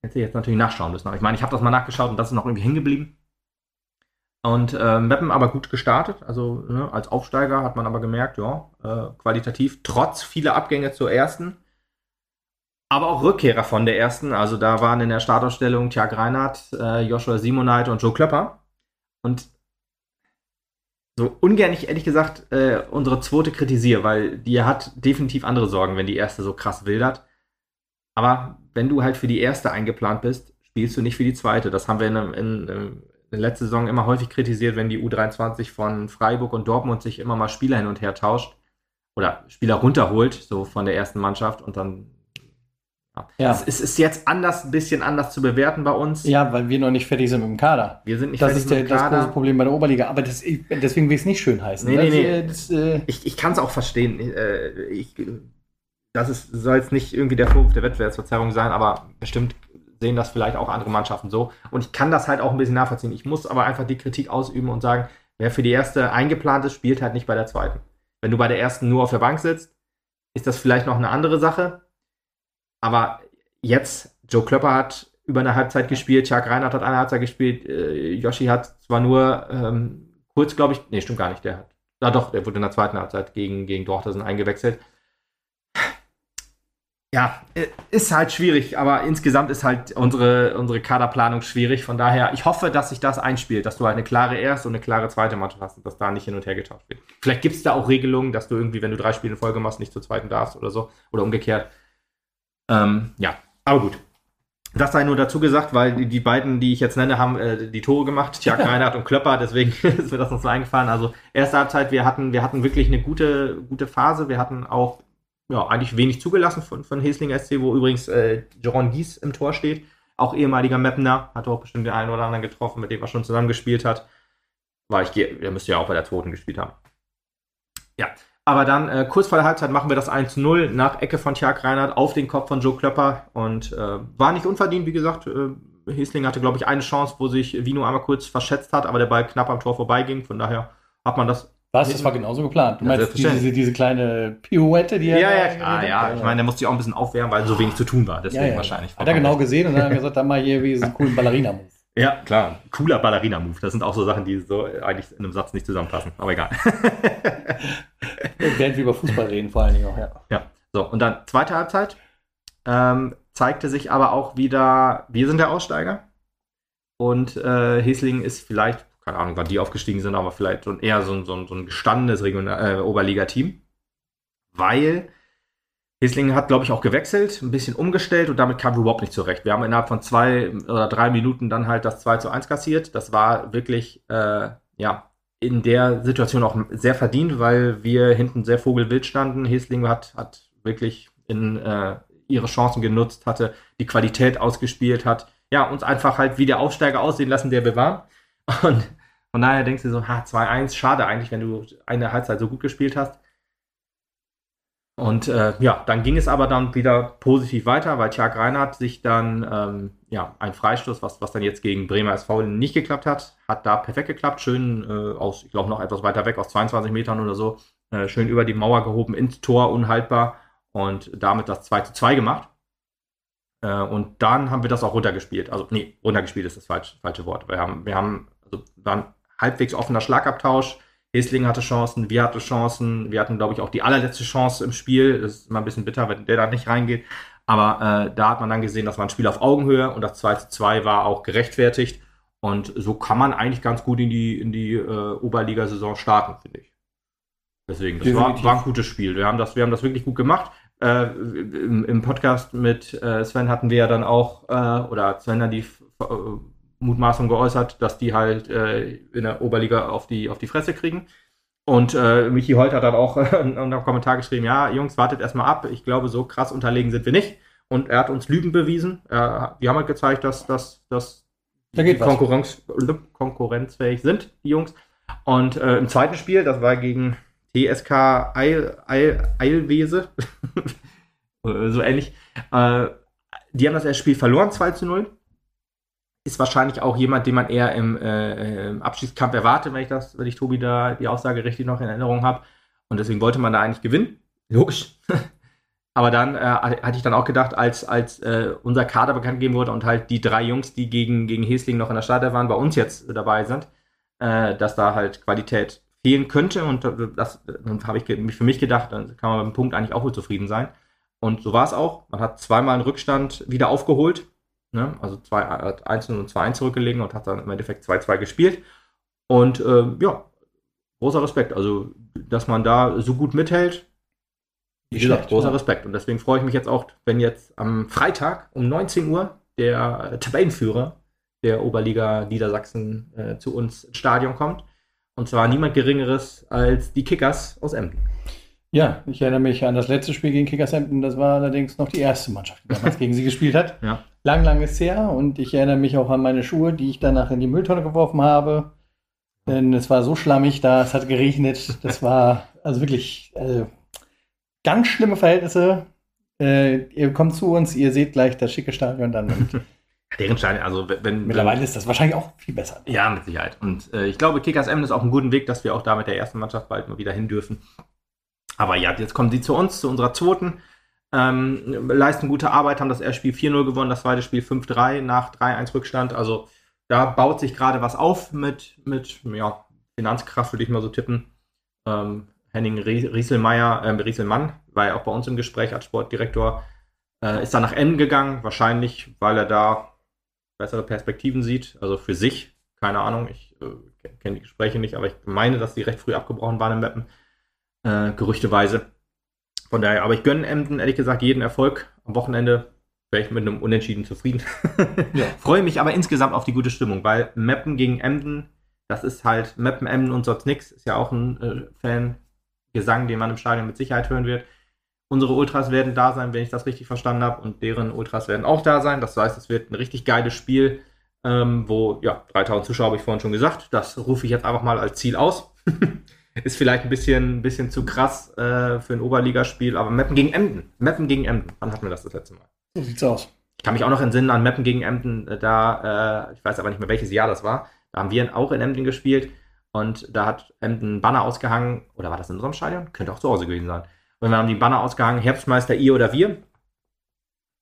Hätte ich jetzt natürlich nachschauen müssen. Aber ich meine, ich habe das mal nachgeschaut und das ist noch irgendwie hängen geblieben. Und äh, Meppen aber gut gestartet. Also ne, als Aufsteiger hat man aber gemerkt, ja, äh, qualitativ, trotz vieler Abgänge zur ersten. Aber auch Rückkehrer von der ersten. Also da waren in der Startausstellung Tjag Reinhardt, äh, Joshua Simonite und Joe Klöpper. Und so ungern ich ehrlich gesagt äh, unsere zweite kritisiere, weil die hat definitiv andere Sorgen, wenn die erste so krass wildert. Aber wenn du halt für die erste eingeplant bist, spielst du nicht für die zweite. Das haben wir in, in, in der letzten Saison immer häufig kritisiert, wenn die U23 von Freiburg und Dortmund sich immer mal Spieler hin und her tauscht oder Spieler runterholt, so von der ersten Mannschaft und dann. Ja. Es, ist jetzt anders, ein bisschen anders zu bewerten bei uns. Ja, weil wir noch nicht fertig sind mit dem Kader. Wir sind nicht Das fertig ist mit dem das Kader. große Problem bei der Oberliga. Aber das, ich, deswegen will ich es nicht schön heißen. Nee, nee, das, nee. äh, Das, äh, Ich, ich kann es auch verstehen. Äh, ich, das ist, soll jetzt nicht irgendwie der Vorwurf der Wettbewerbsverzerrung sein, aber bestimmt sehen das vielleicht auch andere Mannschaften so. Und ich kann das halt auch ein bisschen nachvollziehen. Ich muss aber einfach die Kritik ausüben und sagen, wer für die erste eingeplant ist, spielt halt nicht bei der zweiten. Wenn du bei der ersten nur auf der Bank sitzt, ist das vielleicht noch eine andere Sache. Aber jetzt, Joe Klöpper hat über eine Halbzeit gespielt, Chuck Reinhardt hat eine Halbzeit gespielt, äh, Yoshi hat zwar nur ähm, kurz, glaube ich, nee, stimmt gar nicht, der hat, na doch, der wurde in der zweiten Halbzeit gegen, gegen Dortmund eingewechselt ja, äh, ist halt schwierig, aber insgesamt ist halt unsere, unsere Kaderplanung schwierig. Von daher, ich hoffe, dass sich das einspielt, dass du halt eine klare erste und eine klare zweite Mannschaft hast und dass da nicht hin und her getauscht wird. Vielleicht gibt es da auch Regelungen, dass du irgendwie, wenn du drei Spiele in Folge machst, nicht zur zweiten darfst oder so. Oder umgekehrt. Ähm, ja, aber gut. Das sei nur dazu gesagt, weil die, die beiden, die ich jetzt nenne, haben äh, die Tore gemacht, Tjag Reinhardt und Klöpper, deswegen ist mir das noch so eingefallen. Also erste Halbzeit, wir hatten, wir hatten wirklich eine gute, gute Phase. Wir hatten auch ja, eigentlich wenig zugelassen von, von Hesling SC, wo übrigens äh, Jeron Gies im Tor steht. Auch ehemaliger Mapner, hat auch bestimmt den einen oder anderen getroffen, mit dem er schon zusammen gespielt hat. Weil ich gehe, der müsste ja auch bei der Toten gespielt haben. Ja, aber dann äh, kurz vor der Halbzeit machen wir das 1-0 nach Ecke von Tjag Reinhardt auf den Kopf von Joe Klöpper und äh, war nicht unverdient, wie gesagt. Äh, Hesling hatte, glaube ich, eine Chance, wo sich Vino einmal kurz verschätzt hat, aber der Ball knapp am Tor vorbeiging. Von daher hat man das was? Das war genauso geplant. Du ja, meinst diese, diese, kleine Pirouette, die er. Ja, ja, klar, ja. Ich meine, der musste sich auch ein bisschen aufwärmen, weil so wenig zu tun war. Deswegen ja, ja. wahrscheinlich. Hat er genau gesehen und dann hat er gesagt, dann mal hier wie so einen coolen Ballerina-Move. Ja, klar. Cooler Ballerina-Move. Das sind auch so Sachen, die so eigentlich in einem Satz nicht zusammenpassen. Aber egal. Während wir über Fußball reden, vor allen Dingen auch, ja. Ja. So, und dann zweite Halbzeit. Ähm, zeigte sich aber auch wieder, wir sind der Aussteiger. Und äh, Hesling ist vielleicht keine Ahnung, wann die aufgestiegen sind, aber vielleicht eher so, so, so ein gestandenes Regional, äh, Oberliga-Team. Weil Hislingen hat, glaube ich, auch gewechselt, ein bisschen umgestellt und damit kam überhaupt nicht zurecht. Wir haben innerhalb von zwei oder drei Minuten dann halt das 2 zu 1 kassiert. Das war wirklich, äh, ja, in der Situation auch sehr verdient, weil wir hinten sehr vogelwild standen. Hesling hat, hat wirklich in, äh, ihre Chancen genutzt, hatte die Qualität ausgespielt, hat ja, uns einfach halt wie der Aufsteiger aussehen lassen, der wir waren. Und von daher denkst du so, ha, 2-1, schade eigentlich, wenn du eine Halbzeit so gut gespielt hast. Und äh, ja, dann ging es aber dann wieder positiv weiter, weil Tjag Reinhardt sich dann, ähm, ja, ein Freistoß, was, was dann jetzt gegen Bremer SV nicht geklappt hat, hat da perfekt geklappt. Schön äh, aus, ich glaube, noch etwas weiter weg, aus 22 Metern oder so, äh, schön über die Mauer gehoben, ins Tor, unhaltbar und damit das 2 zu 2 gemacht. Äh, und dann haben wir das auch runtergespielt. Also, nee, runtergespielt ist das falsche, falsche Wort. Wir haben, wir haben also ein halbwegs offener Schlagabtausch. Hesling hatte Chancen, wir hatten Chancen. Wir hatten, glaube ich, auch die allerletzte Chance im Spiel. Das ist immer ein bisschen bitter, wenn der da nicht reingeht. Aber äh, da hat man dann gesehen, das war ein Spiel auf Augenhöhe und das 2 zu 2 war auch gerechtfertigt. Und so kann man eigentlich ganz gut in die, in die äh, Oberliga-Saison starten, finde ich. Deswegen, das war, war, ein gutes Spiel. Wir haben das, wir haben das wirklich gut gemacht. Äh, im, im, Podcast mit äh, Sven hatten wir ja dann auch, äh, oder Sven hat die äh, Mutmaßung geäußert, dass die halt äh, in der Oberliga auf die, auf die Fresse kriegen. Und äh, Michi Holt hat dann auch äh, in einem Kommentar geschrieben, ja, Jungs, wartet erstmal ab. Ich glaube, so krass unterlegen sind wir nicht. Und er hat uns Lügen bewiesen. Äh, wir haben halt gezeigt, dass, dass, dass da die Konkurrenz, konkurrenzfähig sind, die Jungs. Und äh, im zweiten Spiel, das war gegen TSK Eil, Eil, Eilwese, so ähnlich, äh, die haben das erste Spiel verloren, 2 zu 0 ist wahrscheinlich auch jemand, den man eher im, äh, im Abschiedskampf erwartet, wenn ich das, wenn ich Tobi da die Aussage richtig noch in Erinnerung habe. Und deswegen wollte man da eigentlich gewinnen. Logisch. Aber dann äh, hatte ich dann auch gedacht, als, als äh, unser Kader bekannt gegeben wurde und halt die drei Jungs, die gegen, gegen Hesling noch in der Starter waren, bei uns jetzt dabei sind, äh, dass da halt Qualität fehlen könnte. Und das habe ich für mich gedacht, dann kann man mit dem Punkt eigentlich auch wohl zufrieden sein. Und so war es auch. Man hat zweimal einen Rückstand wieder aufgeholt Ne? Also 1 und 2-1 zurückgelegen und hat dann im Endeffekt 2-2 gespielt. Und äh, ja, großer Respekt. Also, dass man da so gut mithält, wie gesagt, großer ja. Respekt. Und deswegen freue ich mich jetzt auch, wenn jetzt am Freitag um 19 Uhr der Tabellenführer der Oberliga Niedersachsen äh, zu uns ins Stadion kommt. Und zwar niemand Geringeres als die Kickers aus Emden. Ja, ich erinnere mich an das letzte Spiel gegen Kickersampton. Das war allerdings noch die erste Mannschaft, die damals gegen sie gespielt hat. Ja. Lang, lang ist her. Und ich erinnere mich auch an meine Schuhe, die ich danach in die Mülltonne geworfen habe. Denn es war so schlammig da, es hat geregnet. Das war also wirklich äh, ganz schlimme Verhältnisse. Äh, ihr kommt zu uns, ihr seht gleich das schicke Stadion dann. Deren Stadion, also wenn. Mittlerweile ist das wahrscheinlich auch viel besser. Ja, mit Sicherheit. Und äh, ich glaube, Kickers Emden ist auf einem guten Weg, dass wir auch da mit der ersten Mannschaft bald mal wieder hin dürfen. Aber ja, jetzt kommen sie zu uns, zu unserer zweiten. Ähm, leisten gute Arbeit, haben das erste Spiel 4-0 gewonnen, das zweite Spiel 5-3 nach 3-1 Rückstand. Also da baut sich gerade was auf mit, mit ja, Finanzkraft, würde ich mal so tippen. Ähm, Henning Rieselmeier, äh, Rieselmann war ja auch bei uns im Gespräch als Sportdirektor, äh, ist dann nach N gegangen, wahrscheinlich, weil er da bessere Perspektiven sieht, also für sich, keine Ahnung, ich äh, kenne die Gespräche nicht, aber ich meine, dass die recht früh abgebrochen waren im Mappen, äh, gerüchteweise. Von daher, aber ich gönne Emden ehrlich gesagt jeden Erfolg. Am Wochenende wäre ich mit einem Unentschieden zufrieden. ja. Freue mich aber insgesamt auf die gute Stimmung, weil Mappen gegen Emden, das ist halt Mappen, Emden und sonst nix, ist ja auch ein äh, Fan-Gesang, den man im Stadion mit Sicherheit hören wird. Unsere Ultras werden da sein, wenn ich das richtig verstanden habe, und deren Ultras werden auch da sein. Das heißt, es wird ein richtig geiles Spiel, ähm, wo, ja, 3000 Zuschauer habe ich vorhin schon gesagt. Das rufe ich jetzt einfach mal als Ziel aus. ist vielleicht ein bisschen, bisschen zu krass äh, für ein Oberligaspiel, aber Meppen gegen Emden. Meppen gegen Emden. Wann hatten wir das das letzte Mal? So sieht's aus. Ich kann mich auch noch entsinnen an Meppen gegen Emden. Äh, da, äh, ich weiß aber nicht mehr, welches Jahr das war. Da haben wir auch in Emden gespielt und da hat Emden einen Banner ausgehangen. Oder war das in unserem Stadion? Könnte auch zu Hause gewesen sein. Und wir haben die Banner ausgehangen, Herbstmeister, ihr oder wir.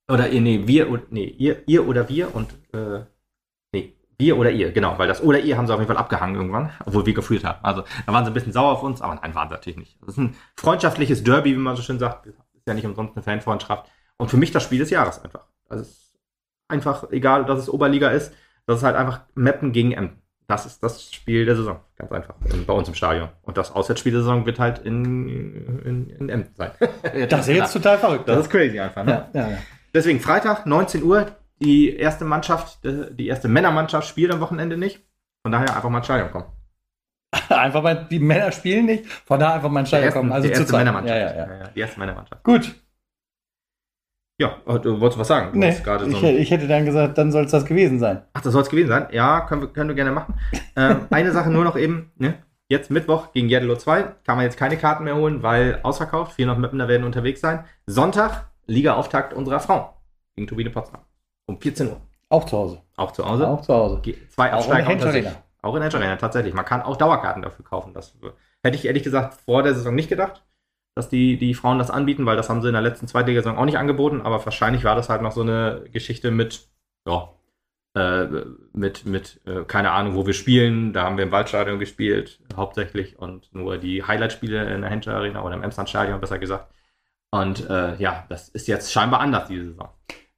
Oder, nee, wir, nee, ihr, ihr oder wir und, äh, wir oder ihr, genau, weil das oder ihr haben sie auf jeden Fall abgehangen irgendwann, obwohl wir geführt haben. Also, da waren sie ein bisschen sauer auf uns, aber nein, waren sie natürlich nicht. Das ist ein freundschaftliches Derby, wie man so schön sagt. Ist ja nicht umsonst eine Fanfreundschaft. Und für mich das Spiel des Jahres einfach. Das ist einfach, egal, dass es Oberliga ist, das ist halt einfach Mappen gegen Emden. Das ist das Spiel der Saison. Ganz einfach. bei uns im Stadion. Und das Auswärtsspiel der Saison wird halt in, in, in Emden sein. das ist jetzt total verrückt. Das ist crazy einfach. Ne? Ja, ja, ja. Deswegen Freitag, 19 Uhr, die erste Mannschaft, die erste Männermannschaft spielt am Wochenende nicht. Von daher einfach mal ins Stadion kommen. einfach mal, die Männer spielen nicht, von daher einfach mal ins Stadion kommen. Also die erste Männermannschaft. Ja, ja, ja. Die erste Männermannschaft. Gut. Ja, äh, du wolltest was sagen? Du nee, so ich, ich, hätte dann gesagt, dann soll es das gewesen sein. Ach, das soll es gewesen sein? Ja, können wir, können wir gerne machen. ähm, eine Sache nur noch eben, ne? Jetzt Mittwoch gegen Jedelo 2 kann man jetzt keine Karten mehr holen, weil ausverkauft. 400 Mapner werden unterwegs sein. Sonntag, Liga-Auftakt unserer Frauen gegen Turbine Potsdam. Um 14 Uhr. Auch zu Hause. Auch zu Hause. Auch zu Hause. Zwei Absteiger auch in der Arena. Auch in der Arena, tatsächlich. Man kann auch Dauerkarten dafür kaufen. Das hätte ich ehrlich gesagt vor der Saison nicht gedacht dass die, die Frauen das anbieten, weil das haben sie in der letzten Zweitliga-Saison auch nicht angeboten, aber wahrscheinlich war das halt noch so eine Geschichte mit, ja, äh, mit, mit äh, keine Ahnung, wo wir spielen. Da haben wir im Waldstadion gespielt, hauptsächlich, und nur die Highlight-Spiele in der Henschel Arena oder im Emsland-Stadion, besser gesagt. Und äh, ja, das ist jetzt scheinbar anders diese Saison.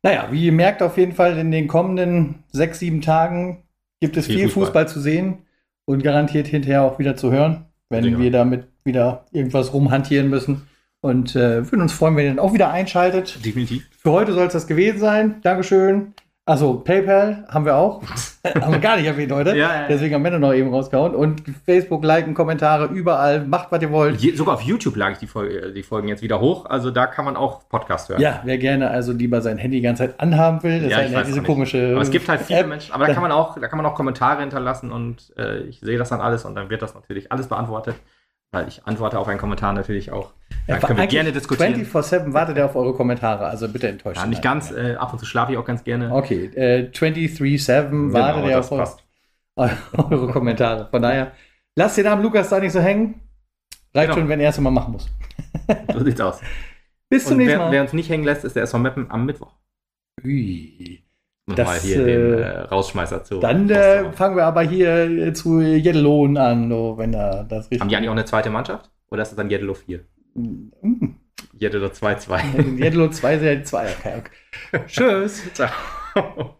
Naja, wie ihr merkt, auf jeden Fall in den kommenden sechs, sieben Tagen gibt es viel, viel Fußball. Fußball. zu sehen und garantiert hinterher auch wieder zu hören, wenn Sicher. wir damit wieder irgendwas rumhantieren müssen. Und äh, würden uns freuen, wenn ihr dann auch wieder einschaltet. Definitiv. Für heute soll es das gewesen sein. Dankeschön. Also PayPal haben wir auch. haben wir gar nicht erwähnt heute. Ja, ja, Deswegen haben wir noch eben rausgehauen. Und Facebook, liken, Kommentare, überall. Macht, was ihr wollt. Je, sogar auf YouTube lag ich die, Folge, die, Folgen jetzt wieder hoch. Also da kann man auch Podcast hören. Ja, wer gerne also lieber sein Handy die ganze Zeit anhaben will. Das ja, ist halt diese komische. Aber es gibt halt viele App. Menschen. Aber da kann man auch, da kann man auch Kommentare hinterlassen und äh, ich sehe das dann alles und dann wird das natürlich alles beantwortet weil ich antworte auf einen Kommentar natürlich auch. Da können wir gerne diskutieren. 24-7 wartet er auf eure Kommentare, also bitte enttäuscht. Ja, nicht ganz, äh, ab und zu schlafe ich auch ganz gerne. Okay, äh, 23-7 genau, wartet er auf passt. eure Kommentare. Von daher, lasst den Namen Lukas da nicht so hängen. Reicht genau. schon, wenn er es immer machen muss. so sieht's aus. Bis zum nächsten Mal. Wer, wer uns nicht hängen lässt, ist der SV Meppen am Mittwoch. Ui. Das, mal hier äh, den äh, Rausschmeißer zu. Dann äh, fangen wir aber hier äh, zu Jeddelo an, oh, wenn da das richtig Haben die eigentlich auch eine zweite Mannschaft? Oder ist das dann Jeddelo 4? Mhm. Jeddelo 2-2. Jeddelo 2 ist ja die 2. Okay, okay. Tschüss. Ciao.